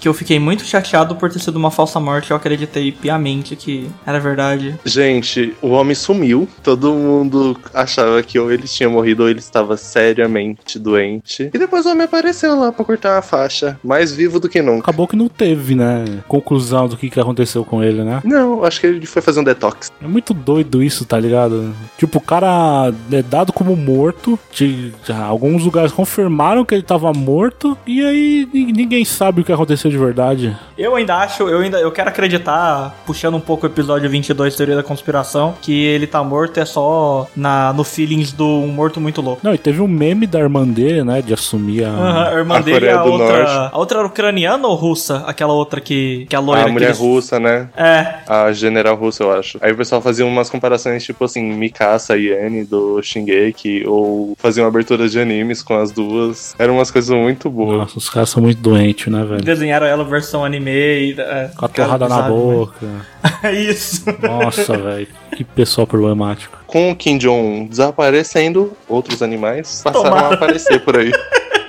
Que eu fiquei muito chateado por ter sido uma falsa morte. Eu acreditei piamente que era verdade. Gente, o homem sumiu. Todo mundo achava que ou ele tinha morrido ou ele estava seriamente doente. E depois o homem apareceu lá pra cortar a faixa. Mais vivo do que nunca. Acabou que não teve, né? Conclusão do que, que aconteceu com ele, né? Não, acho que ele foi fazer um detox. É muito doido isso, tá ligado? Tipo, o cara é dado como morto. De, alguns lugares confirmaram que ele tava morto. E aí ni- ninguém sabe o que aconteceu de verdade. Eu ainda acho, eu ainda eu quero acreditar, puxando um pouco o episódio 22, Teoria da Conspiração, que ele tá morto é só na, no feelings do um morto muito louco. Não, e teve um meme da irmã dele, né? De assumir a. Aham, a irmã A dele e Coreia a do outra. Norte. A outra era ucraniana ou russa? Aquela outra que. que a loira A que mulher eles- russa, né? É. A general russa, eu acho. Aí o pessoal fazia umas comparações, tipo assim, Mikasa e Anne do Shingeki, ou faziam aberturas de animes com as duas. Eram umas coisas muito boas. Nossa, os caras são muito doentes, né, velho? Desenharam ela versão anime e. É, Com a torrada na boca. <laughs> É isso. Nossa, velho. Que pessoal problemático. Com o Kim Jong desaparecendo, outros animais passaram Tomara. a aparecer por aí.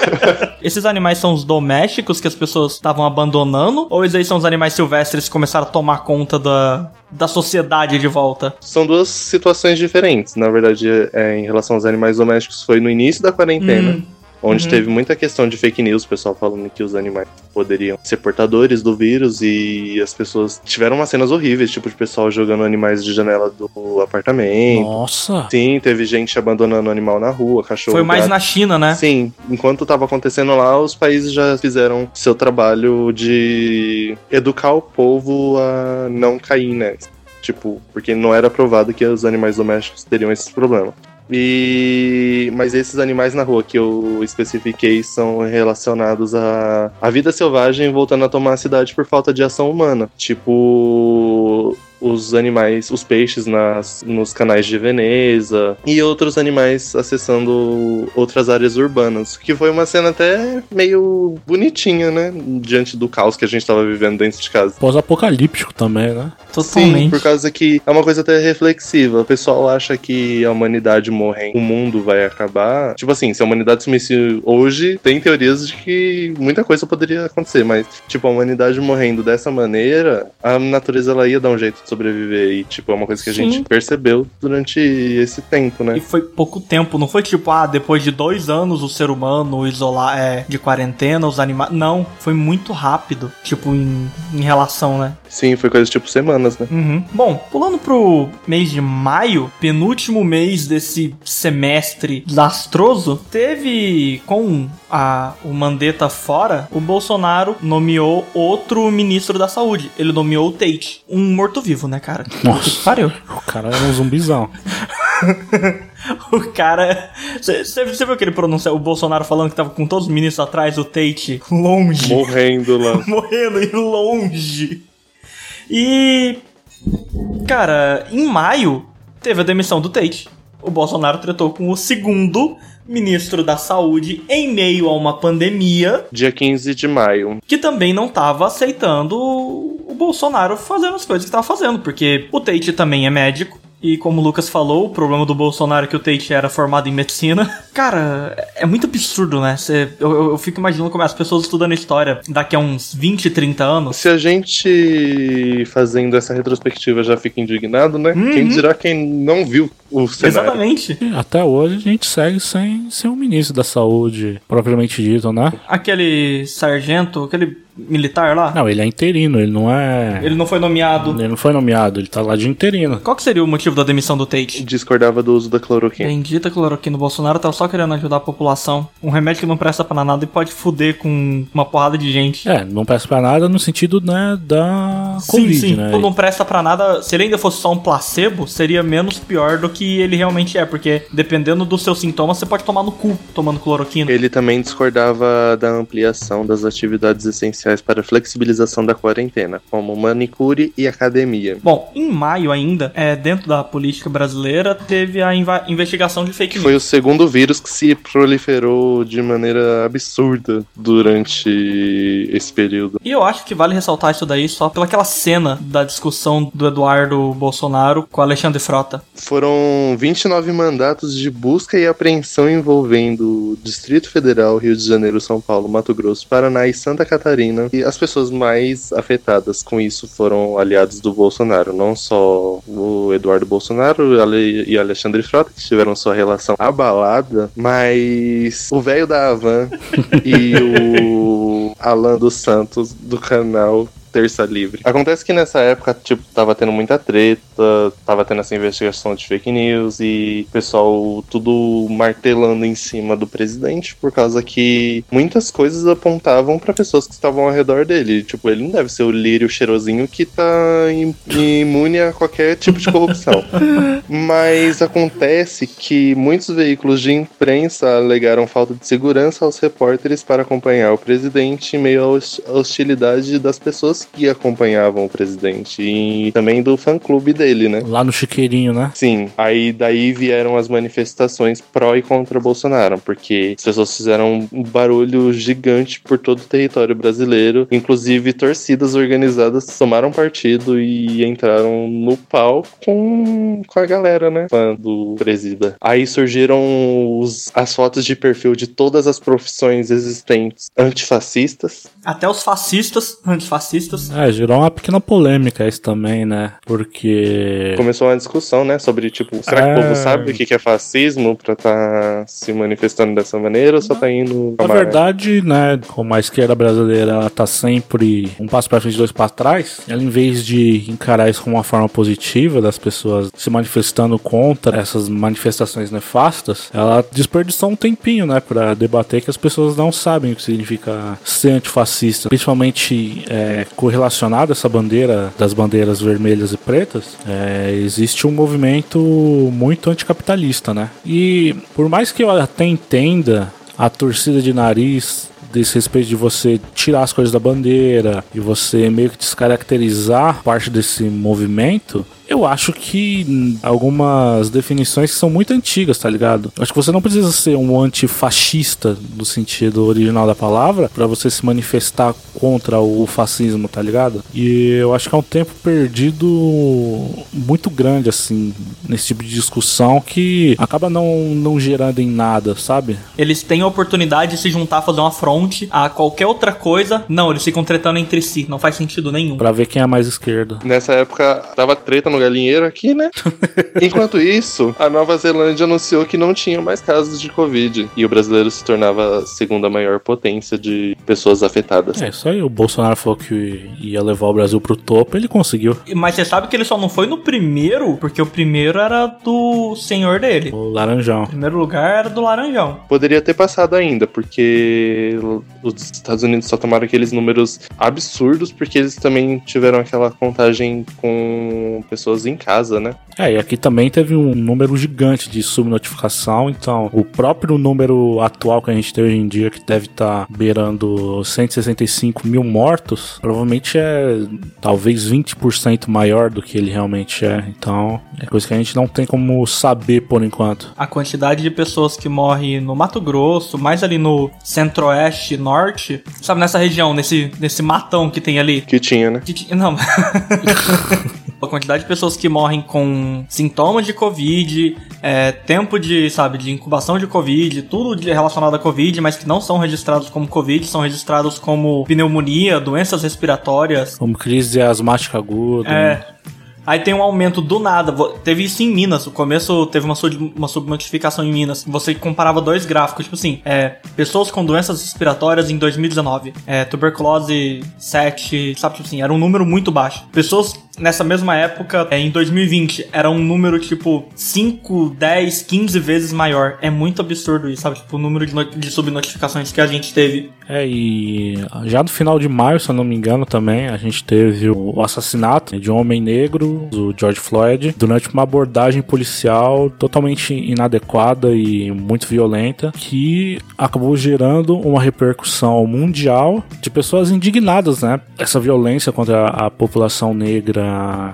<laughs> Esses animais são os domésticos que as pessoas estavam abandonando? Ou esses aí são os animais silvestres que começaram a tomar conta da, da sociedade de volta? São duas situações diferentes. Na verdade, é, em relação aos animais domésticos, foi no início da quarentena. Hum. Onde Uhum. teve muita questão de fake news, o pessoal falando que os animais poderiam ser portadores do vírus e as pessoas tiveram umas cenas horríveis, tipo de pessoal jogando animais de janela do apartamento. Nossa. Sim, teve gente abandonando animal na rua, cachorro. Foi mais gato. na China, né? Sim, enquanto tava acontecendo lá, os países já fizeram seu trabalho de educar o povo a não cair, né? Tipo, porque não era provado que os animais domésticos teriam esses problemas. E mas esses animais na rua que eu especifiquei são relacionados à, à vida selvagem voltando a tomar a cidade por falta de ação humana. Tipo os animais, os peixes nas, nos canais de Veneza e outros animais acessando outras áreas urbanas, que foi uma cena até meio bonitinha, né? Diante do caos que a gente tava vivendo dentro de casa. Pós-apocalíptico também, né? Sim, Totalmente. por causa que é uma coisa até reflexiva. O pessoal acha que a humanidade morrendo, o mundo vai acabar. Tipo assim, se a humanidade sumisse hoje, tem teorias de que muita coisa poderia acontecer, mas, tipo, a humanidade morrendo dessa maneira, a natureza ela ia dar um jeito de sobreviver. E, tipo, é uma coisa que a Sim. gente percebeu durante esse tempo, E né? foi pouco tempo, não foi tipo, ah, depois de dois anos o ser humano isolar é, de quarentena, os animais. Não, foi muito rápido, tipo, em, em relação, né? Sim, foi coisa tipo semanas, né? Uhum. Bom, pulando pro mês de maio, penúltimo mês desse semestre desastroso, teve com a, o Mandetta fora, o Bolsonaro nomeou outro ministro da saúde. Ele nomeou o Tate, um morto-vivo, né, cara? <laughs> Nossa. Que pariu. O cara era um zumbizão. <laughs> O cara. Você viu aquele pronunciar o Bolsonaro falando que tava com todos os ministros atrás, o Tate longe. Morrendo lá. <laughs> morrendo e longe. E. Cara, em maio teve a demissão do Tate. O Bolsonaro tretou com o segundo ministro da saúde em meio a uma pandemia Dia 15 de maio. que também não tava aceitando o Bolsonaro fazendo as coisas que tava fazendo, porque o Tate também é médico. E como o Lucas falou, o problema do Bolsonaro é que o Tate era formado em medicina. <laughs> Cara, é muito absurdo, né? Cê, eu, eu, eu fico imaginando como é as pessoas estudando história daqui a uns 20, 30 anos. Se a gente fazendo essa retrospectiva já fica indignado, né? Uhum. Quem dirá quem não viu o cenário? Exatamente. E Até hoje a gente segue sem, sem um ministro da saúde propriamente dito, né? Aquele sargento, aquele militar lá, Não, ele é interino, ele não é. ele não foi nomeado. Ele não foi nomeado, ele tá lá de interino. Qual que seria o motivo da demissão do Tate? Discordava do uso da cloroquina. Bendita cloroquina. O Bolsonaro tava só querendo ajudar a população. Um remédio que não presta pra nada e pode fuder com uma porrada de gente. É, não peço pra nada no sentido, né, da Covid, sim, sim. né? Ou não presta pra nada. Se ele ainda fosse só um placebo, seria menos pior do que ele realmente é. Porque dependendo dos seus sintomas, você pode tomar no cu tomando cloroquina. Ele também discordava da ampliação das atividades essenciais para a flexibilização da quarentena, como manicure e academia. Bom, em maio ainda, é, dentro da política brasileira, teve a investigação de fake Que news. foi o segundo vírus que se proliferou de maneira absurda durante esse período. E eu acho que vale ressaltar isso daí só pelaquela cena da discussão do Eduardo Bolsonaro com o Alexandre Frota. Foram 29 mandatos de busca e apreensão envolvendo Distrito Federal, Rio de Janeiro, São Paulo, Mato Grosso, Paraná e Santa Catarina. E as pessoas mais afetadas com isso foram aliados do Bolsonaro, não só o Eduardo Bolsonaro e Alexandre Frota, que tiveram sua relação abalada, mas o velho da Havan <laughs> e o Alan dos Santos do canal Terça Livre. Acontece que nessa época, tipo, tava tendo muita treta, tava tendo essa investigação de fake news e o pessoal tudo martelando em cima do presidente, por causa que muitas coisas apontavam pra pessoas que estavam ao redor dele. Tipo, ele não deve ser o lírio cheirosinho que tá im- imune a qualquer tipo de corrupção. <laughs> Mas acontece que muitos veículos de imprensa alegaram falta de segurança aos repórteres para acompanhar o presidente em meio à hostilidade das pessoas que acompanhavam o presidente e também do fã-clube dele, né? Lá no chiqueirinho, né? Sim, aí daí vieram as manifestações pró e contra Bolsonaro, porque as pessoas fizeram um barulho gigante por todo o território brasileiro, inclusive torcidas organizadas tomaram partido e entraram no pau com, com a galera, né, fã do presida. Aí surgiram os- as fotos de perfil de todas as profissões existentes antifascistas, Até os fascistas, antifascistas. É, gerou uma pequena polêmica isso também, né? Porque. Começou uma discussão, né, sobre tipo, será que É. o povo sabe o que que é fascismo pra tá se manifestando dessa maneira ou só tá indo Na pra verdade, né, como a esquerda brasileira ela tá sempre um passo pra frente e dois para trás, ela em vez de encarar isso como uma forma positiva das pessoas se manifestando contra essas manifestações nefastas, ela desperdiçou um tempinho, né, para debater que as pessoas não sabem o que significa ser antifascista, principalmente é, correlacionado a essa bandeira das bandeiras vermelhas e pretas, é, existe um movimento muito anticapitalista, né? E por mais que eu até entenda a torcida de nariz desse respeito de você tirar as coisas da bandeira e você meio que descaracterizar parte desse movimento, eu acho que algumas definições são muito antigas, tá ligado? Acho que você não precisa ser um antifascista no sentido original da palavra pra você se manifestar contra o fascismo, tá ligado? E eu acho que é um tempo perdido muito grande, assim, nesse tipo de discussão que acaba não, não gerando em nada, sabe? Eles têm a oportunidade de se juntar, fazer uma fronte a qualquer outra coisa. Não, eles ficam tretando entre si. Não faz sentido nenhum. Pra ver quem é mais esquerda. Nessa época tava treta no galinheiro aqui, né? <laughs> Enquanto isso, a Nova Zelândia anunciou que não tinha mais casos de Covid e o brasileiro se tornava a segunda maior potência de pessoas afetadas. É isso aí, o Bolsonaro falou que ia levar o Brasil pro topo, ele conseguiu. Mas você sabe que ele só não foi no primeiro, porque o primeiro era do senhor dele. O Laranjão. O primeiro lugar era do Laranjão. Poderia ter passado ainda, porque os Estados Unidos só tomaram aqueles números absurdos, porque eles também tiveram aquela contagem com pessoas em casa, né? É, e aqui também teve um número gigante de subnotificação, então o próprio número atual que a gente tem hoje em dia, que deve estar beirando 165 mil mortos, provavelmente é talvez 20% maior do que ele realmente é. Então é coisa que a gente não tem como saber por enquanto. A quantidade de pessoas que morrem no Mato Grosso, mais ali no centro-oeste, norte, sabe, nessa região, nesse, nesse matão que tem ali. Que tinha, né? Que ti- Não. <laughs> A quantidade de pessoas que morrem com sintomas de Covid, é, tempo de, sabe, de incubação de Covid, tudo relacionado a Covid, mas que não são registrados como Covid, são registrados como pneumonia, doenças respiratórias. Como crise asmática aguda. É. Aí tem um aumento do nada. Teve isso em Minas. O começo teve uma, sub- uma subnotificação em Minas. Você comparava dois gráficos. Tipo assim, é, pessoas com doenças respiratórias em 2019. É, tuberculose 7, sabe? Tipo assim, era um número muito baixo. Pessoas nessa mesma época, é, em 2020, era um número tipo 5, 10, 15 vezes maior. É muito absurdo isso, sabe? Tipo, o número de, de subnotificações que a gente teve. É, e já no final de maio, se eu não me engano, também, a gente teve o assassinato de um homem negro, o George Floyd, durante uma abordagem policial totalmente inadequada e muito violenta, que acabou gerando uma repercussão mundial de pessoas indignadas, né? Essa violência contra a população negra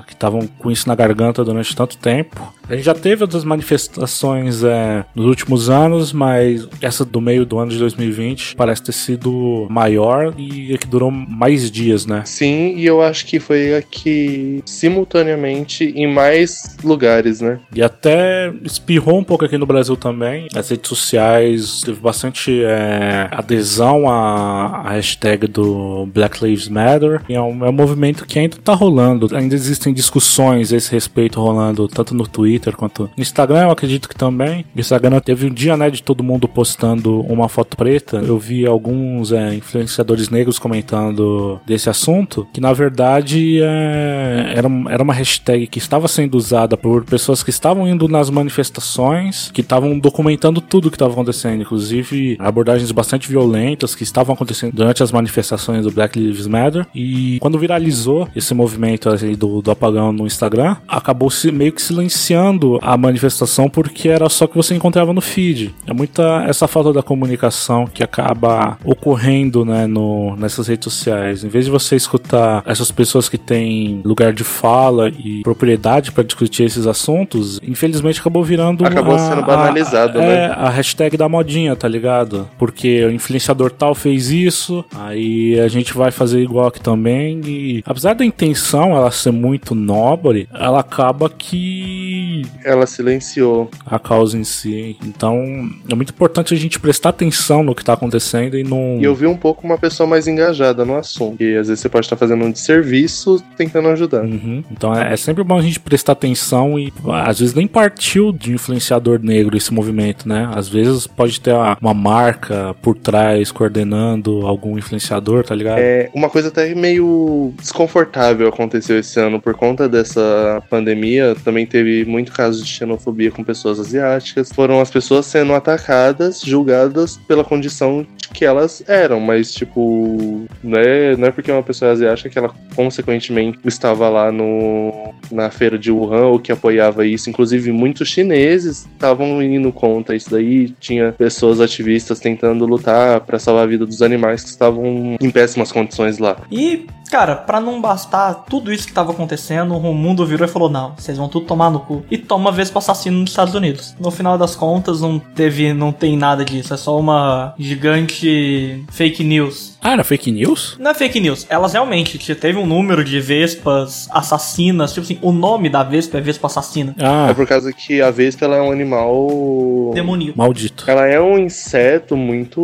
que estavam com isso na garganta durante tanto tempo. A gente já teve outras manifestações é, nos últimos anos, mas essa do meio do ano de 2020 parece ter sido maior e a que durou mais dias, né? Sim, e eu acho que foi aqui simultaneamente em mais lugares, né? E até espirrou um pouco aqui no Brasil também. As redes sociais teve bastante é, adesão à, à hashtag do Black Lives Matter. E é um, é um movimento que ainda tá rolando. Ainda existem discussões a esse respeito rolando, tanto no Twitter quanto no Instagram, eu acredito que também. No Instagram teve um dia, né, de todo mundo postando uma foto preta. Eu vi alguns é, influenciadores negros comentando desse assunto, que na verdade é, era, era uma hashtag que estava sendo usada por pessoas que estavam indo nas manifestações, que estavam documentando tudo que estava acontecendo, inclusive abordagens bastante violentas que estavam acontecendo durante as manifestações do Black Lives Matter. E quando viralizou esse movimento aí do, do apagão no Instagram, acabou se meio que silenciando a manifestação porque era só que você encontrava no feed. É muita essa falta da comunicação que acaba ocorrendo né, no, nessas redes sociais. Em vez de você escutar essas pessoas que têm lugar de fala e propriedade para discutir esses assuntos, infelizmente acabou virando Acabou a- sendo a- banalizado, é, né? a hashtag da modinha, tá ligado? Porque o influenciador tal fez isso, aí a gente vai fazer igual aqui também. E apesar da intenção ela ser muito nobre, ela acaba que Ela silenciou. a causa em si. Então é muito importante a gente prestar atenção no que tá acontecendo e não. E eu vi um pouco uma pessoa mais engajada no assunto. E às vezes você pode estar fazendo um desserviço tentando ajudar. Uhum. Então é, é sempre bom a gente prestar atenção e às vezes nem partiu de influenciador negro esse movimento, né? Às vezes pode ter uma, uma marca por trás coordenando algum influenciador, tá ligado? É, uma coisa até meio desconfortável aconteceu esse ano por conta dessa pandemia. Também teve muito caso de xenofobia com pessoas asiáticas. Foram as pessoas sendo atacadas, julgadas pela condição que elas eram, mas tipo, não é, não é porque é uma pessoa asiática que ela consequentemente estava lá no, na feira de Wuhan ou que apoiava isso. Inclusive, muitos chineses estavam indo contra isso daí. Tinha pessoas ativistas tentando lutar para salvar a vida dos animais que estavam em péssimas condições lá. E, cara, pra não bastar tudo isso que tava acontecendo, o mundo virou e falou: não, vocês vão tudo tomar no cu. E toma Vespa assassino nos Estados Unidos. No final das contas, não teve, não tem nada disso. É só uma gigante fake news. Ah, era fake news? Não é fake news, elas realmente te- teve um número de vespas assassinas. Tipo assim, o nome da vespa é vespa assassina. Ah, É por causa que a vespa ela é um animal. Demoníaco. maldito. Ela é um inseto muito.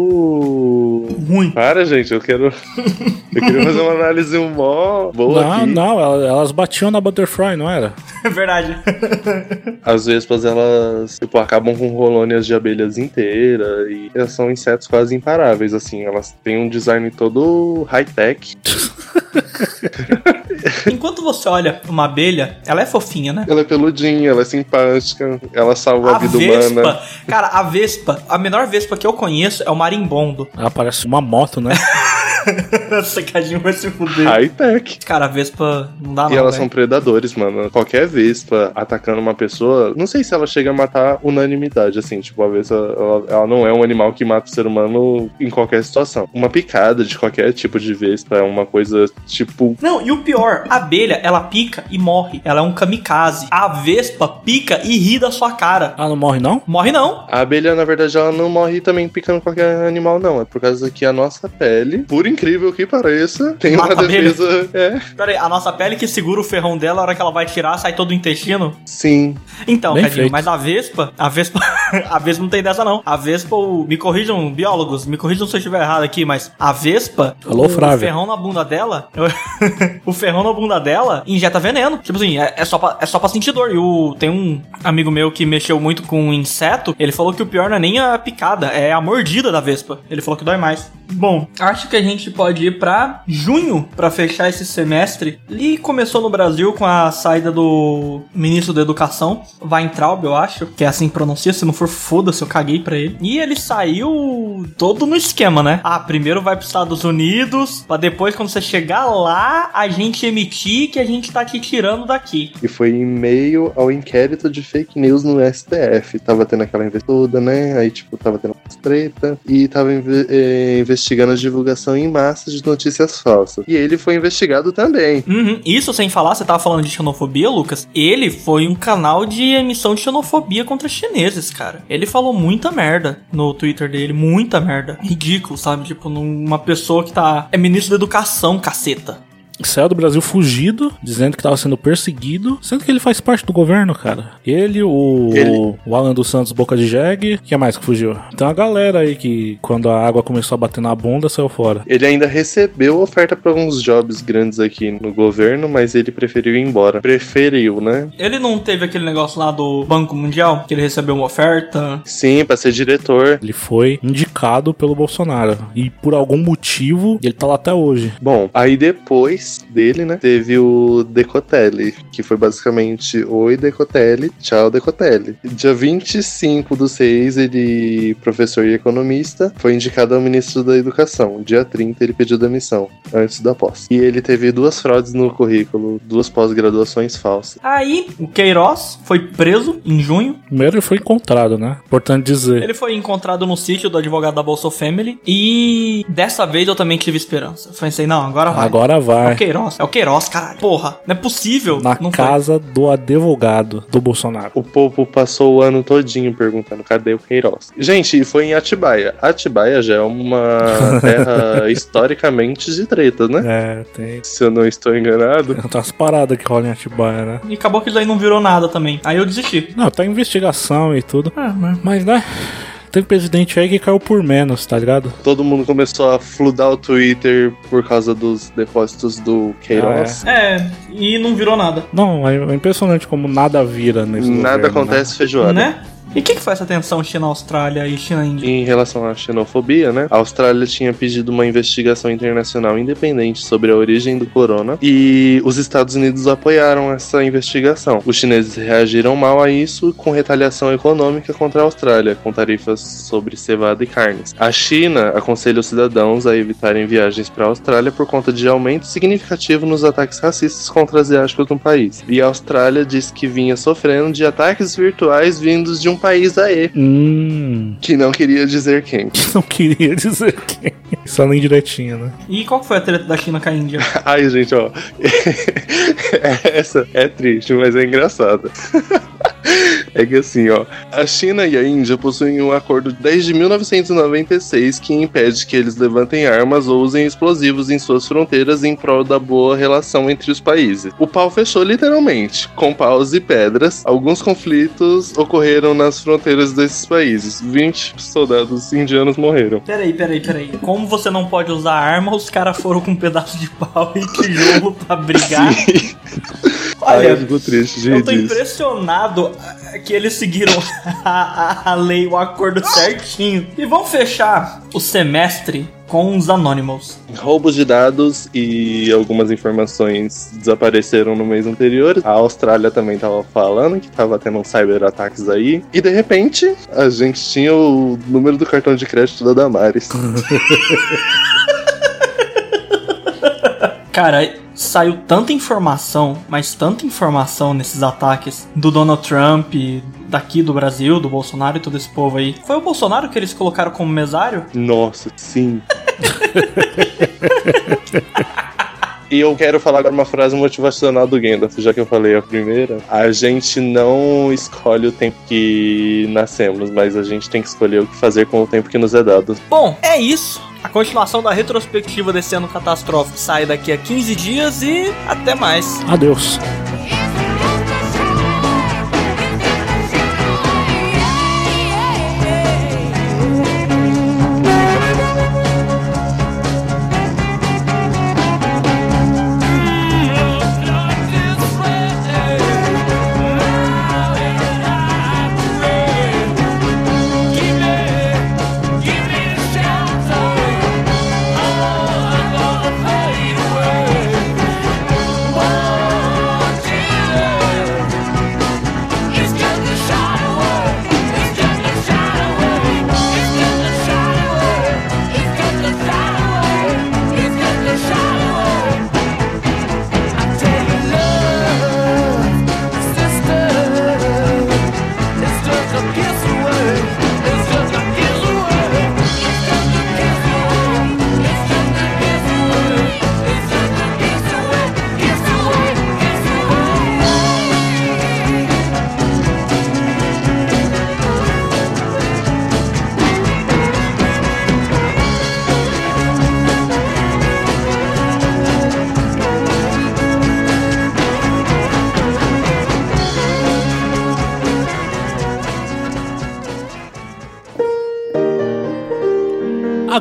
Ruim. Para, gente, eu quero. <laughs> eu queria fazer uma análise mó boa Não, aqui. não, ela- elas batiam na Butterfly, não era? <laughs> É verdade. As vespas, elas, tipo, acabam com colônias de abelhas inteiras e elas são insetos quase imparáveis, assim. Elas têm um design todo high-tech. <laughs> Enquanto você olha uma abelha, ela é fofinha, né? Ela é peludinha, ela é simpática, ela salva a, A vida vespa, humana. cara, a vespa, a menor vespa que eu conheço é o marimbondo. Ela parece uma moto, né? <laughs> <laughs> Secadinho vai se fuder. High-tech. Cara, a Vespa não dá E não, elas velho. são predadores, mano. Qualquer vespa atacando uma pessoa, não sei se ela chega a matar unanimidade, assim. Tipo, a vespa, ela, ela não é um animal que mata o ser humano em qualquer situação. Uma picada de qualquer tipo de vespa é uma coisa, tipo. Não, e o pior, a abelha, ela pica e morre. Ela é um kamikaze. A Vespa pica e ri da sua cara. Ah, não morre não? Morre não. A abelha, na verdade, ela não morre também picando qualquer animal, não. É por causa que a nossa pele, por incrível que pareça, tem Mata uma abelha. defesa. É, Pera aí, a nossa pele que segura o ferrão dela, a hora que ela vai tirar, sai todo o intestino. sim. Então, Bem Cadinho, mas a Vespa, a Vespa, <laughs> a Vespa não tem dessa não. A Vespa, o- me corrijam, biólogos, me corrijam se eu estiver errado aqui, mas a Vespa, Alô, o Frávia. ferrão na bunda dela, <laughs> o ferrão na bunda dela injeta veneno. Tipo assim, é, é só pra, é só pra sentir dor. E o, tem um amigo meu que mexeu muito com um inseto, ele falou que o pior não é nem a picada, é a mordida da Vespa. Ele falou que dói mais. Bom, acho que a gente pode ir pra junho pra fechar esse semestre. E começou no Brasil com a saída do ministro da Educação, Weintraub, eu acho, que é assim que pronuncia, se não for foda-se, eu caguei pra ele. E ele saiu todo no esquema, né? Ah, primeiro vai pros Estados Unidos, pra depois quando você chegar lá, a gente emitir que a gente tá te tirando daqui. E foi em meio ao inquérito de fake news no STF. Tava tendo aquela investida, né? Aí, tipo, tava tendo umas treta e tava eh, investigando a divulgação em massa de notícias falsas. E ele foi investigado também. Uhum. Isso sem falar, você tava falando de xenofobia, Lucas. Ele foi um canal de emissão de xenofobia contra chineses, cara. Ele falou muita merda no Twitter dele, muita merda. Ridículo, sabe? Tipo, numa pessoa que tá. É ministro da educação, caceta. Saiu do Brasil fugido, dizendo que tava sendo perseguido, sendo que ele faz parte do governo, cara. Ele, o, Ele- o Alan dos Santos Boca de Jegue, que mais que fugiu? Tem uma galera aí que, quando a água começou a bater na bunda, saiu fora. Ele ainda recebeu oferta para alguns jobs grandes aqui no governo, mas ele preferiu ir embora. Preferiu, né? Ele não teve aquele negócio lá do Banco Mundial, que ele recebeu uma oferta. Sim, pra ser diretor. Ele foi indicado pelo Bolsonaro. E por algum motivo, ele tá lá até hoje. Bom, aí depois dele, né, teve o Decotelli, que foi basicamente Oi Decotelli, tchau Decotelli. Dia 25 do 6, ele, professor e economista, foi indicado ao ministro da Educação. Dia 30 ele pediu demissão, antes da posse. E ele teve duas fraudes no currículo, duas pós-graduações falsas. Aí, o Queiroz foi preso em junho. Primeiro ele foi encontrado, né? Importante dizer. Ele foi encontrado no sítio do advogado da Bolsa Family. E dessa vez eu também tive esperança. Eu pensei, não, agora vai. Agora É o. Queiroz. É o Queiroz, caralho. Porra, não é possível. Na não foi. casa do advogado do Bolsonaro. O povo passou o ano todinho perguntando cadê o Queiroz. Gente, e foi em Atibaia. Atibaia já é uma <laughs> terra historicamente de tretas, né? É, tem. Se eu não estou enganado. Tem umas paradas que rolam em Atibaia, né? E acabou que isso aí não virou nada também. Aí eu desisti. Não, tá investigação e tudo. Ah, mas... Mas, né? Tem presidente aí que caiu por menos, tá ligado? Todo mundo começou a fludar o Twitter por causa dos depósitos do Queiroz. É, e não virou nada. Não, é impressionante como nada vira nesse Nada governo, acontece feijoada. Né? E o que, que foi essa tensão China-Austrália e China-Índia? Em relação à xenofobia, né? A Austrália tinha pedido uma investigação internacional independente sobre a origem do corona e os Estados Unidos apoiaram essa investigação. Os chineses reagiram mal a isso com retaliação econômica contra a Austrália, com tarifas sobre cevada e carnes. A China aconselha os cidadãos a evitarem viagens para a Austrália por conta de aumento significativo nos ataques racistas contra asiáticos no país. E a Austrália diz que vinha sofrendo de ataques virtuais vindos de um país aê, Hum. que não queria dizer quem. <laughs> Não queria dizer quem. Só nem direitinho, né? E qual que foi a treta da China com a Índia? <laughs> Ai, gente, ó. <laughs> Essa é triste, mas é engraçada. <laughs> É que assim, ó, a China e a Índia possuem um acordo desde 1996 que impede que eles levantem armas ou usem explosivos em suas fronteiras em prol da boa relação entre os países. O pau fechou literalmente, com paus e pedras. Alguns conflitos ocorreram nas fronteiras desses países. 20 soldados indianos morreram. Peraí, peraí, peraí. Como você não pode usar arma, os caras foram com um pedaço de pau e tijolo pra <laughs> brigar. Ai, Olha, eu fico triste eu tô disso. impressionado que eles seguiram <laughs> a, a- a lei, o acordo certinho. E vão fechar o semestre com os Anonymous. Roubos de dados e algumas informações desapareceram no mês anterior. A Austrália também tava falando que tava tendo uns cyberataques aí. E de repente, a gente tinha o número do cartão de crédito da Damares. <laughs> Cara, saiu tanta informação, mas tanta informação nesses ataques do Donald Trump, daqui do Brasil, do Bolsonaro e todo esse povo aí. Foi o Bolsonaro que eles colocaram como mesário? Nossa, sim. <laughs> E eu quero falar agora uma frase motivacional do Gandalf, já que eu falei a primeira. A gente não escolhe o tempo que nascemos, mas a gente tem que escolher o que fazer com o tempo que nos é dado. Bom, é isso. A continuação da retrospectiva desse ano catastrófico sai daqui a 15 dias e até mais. Adeus.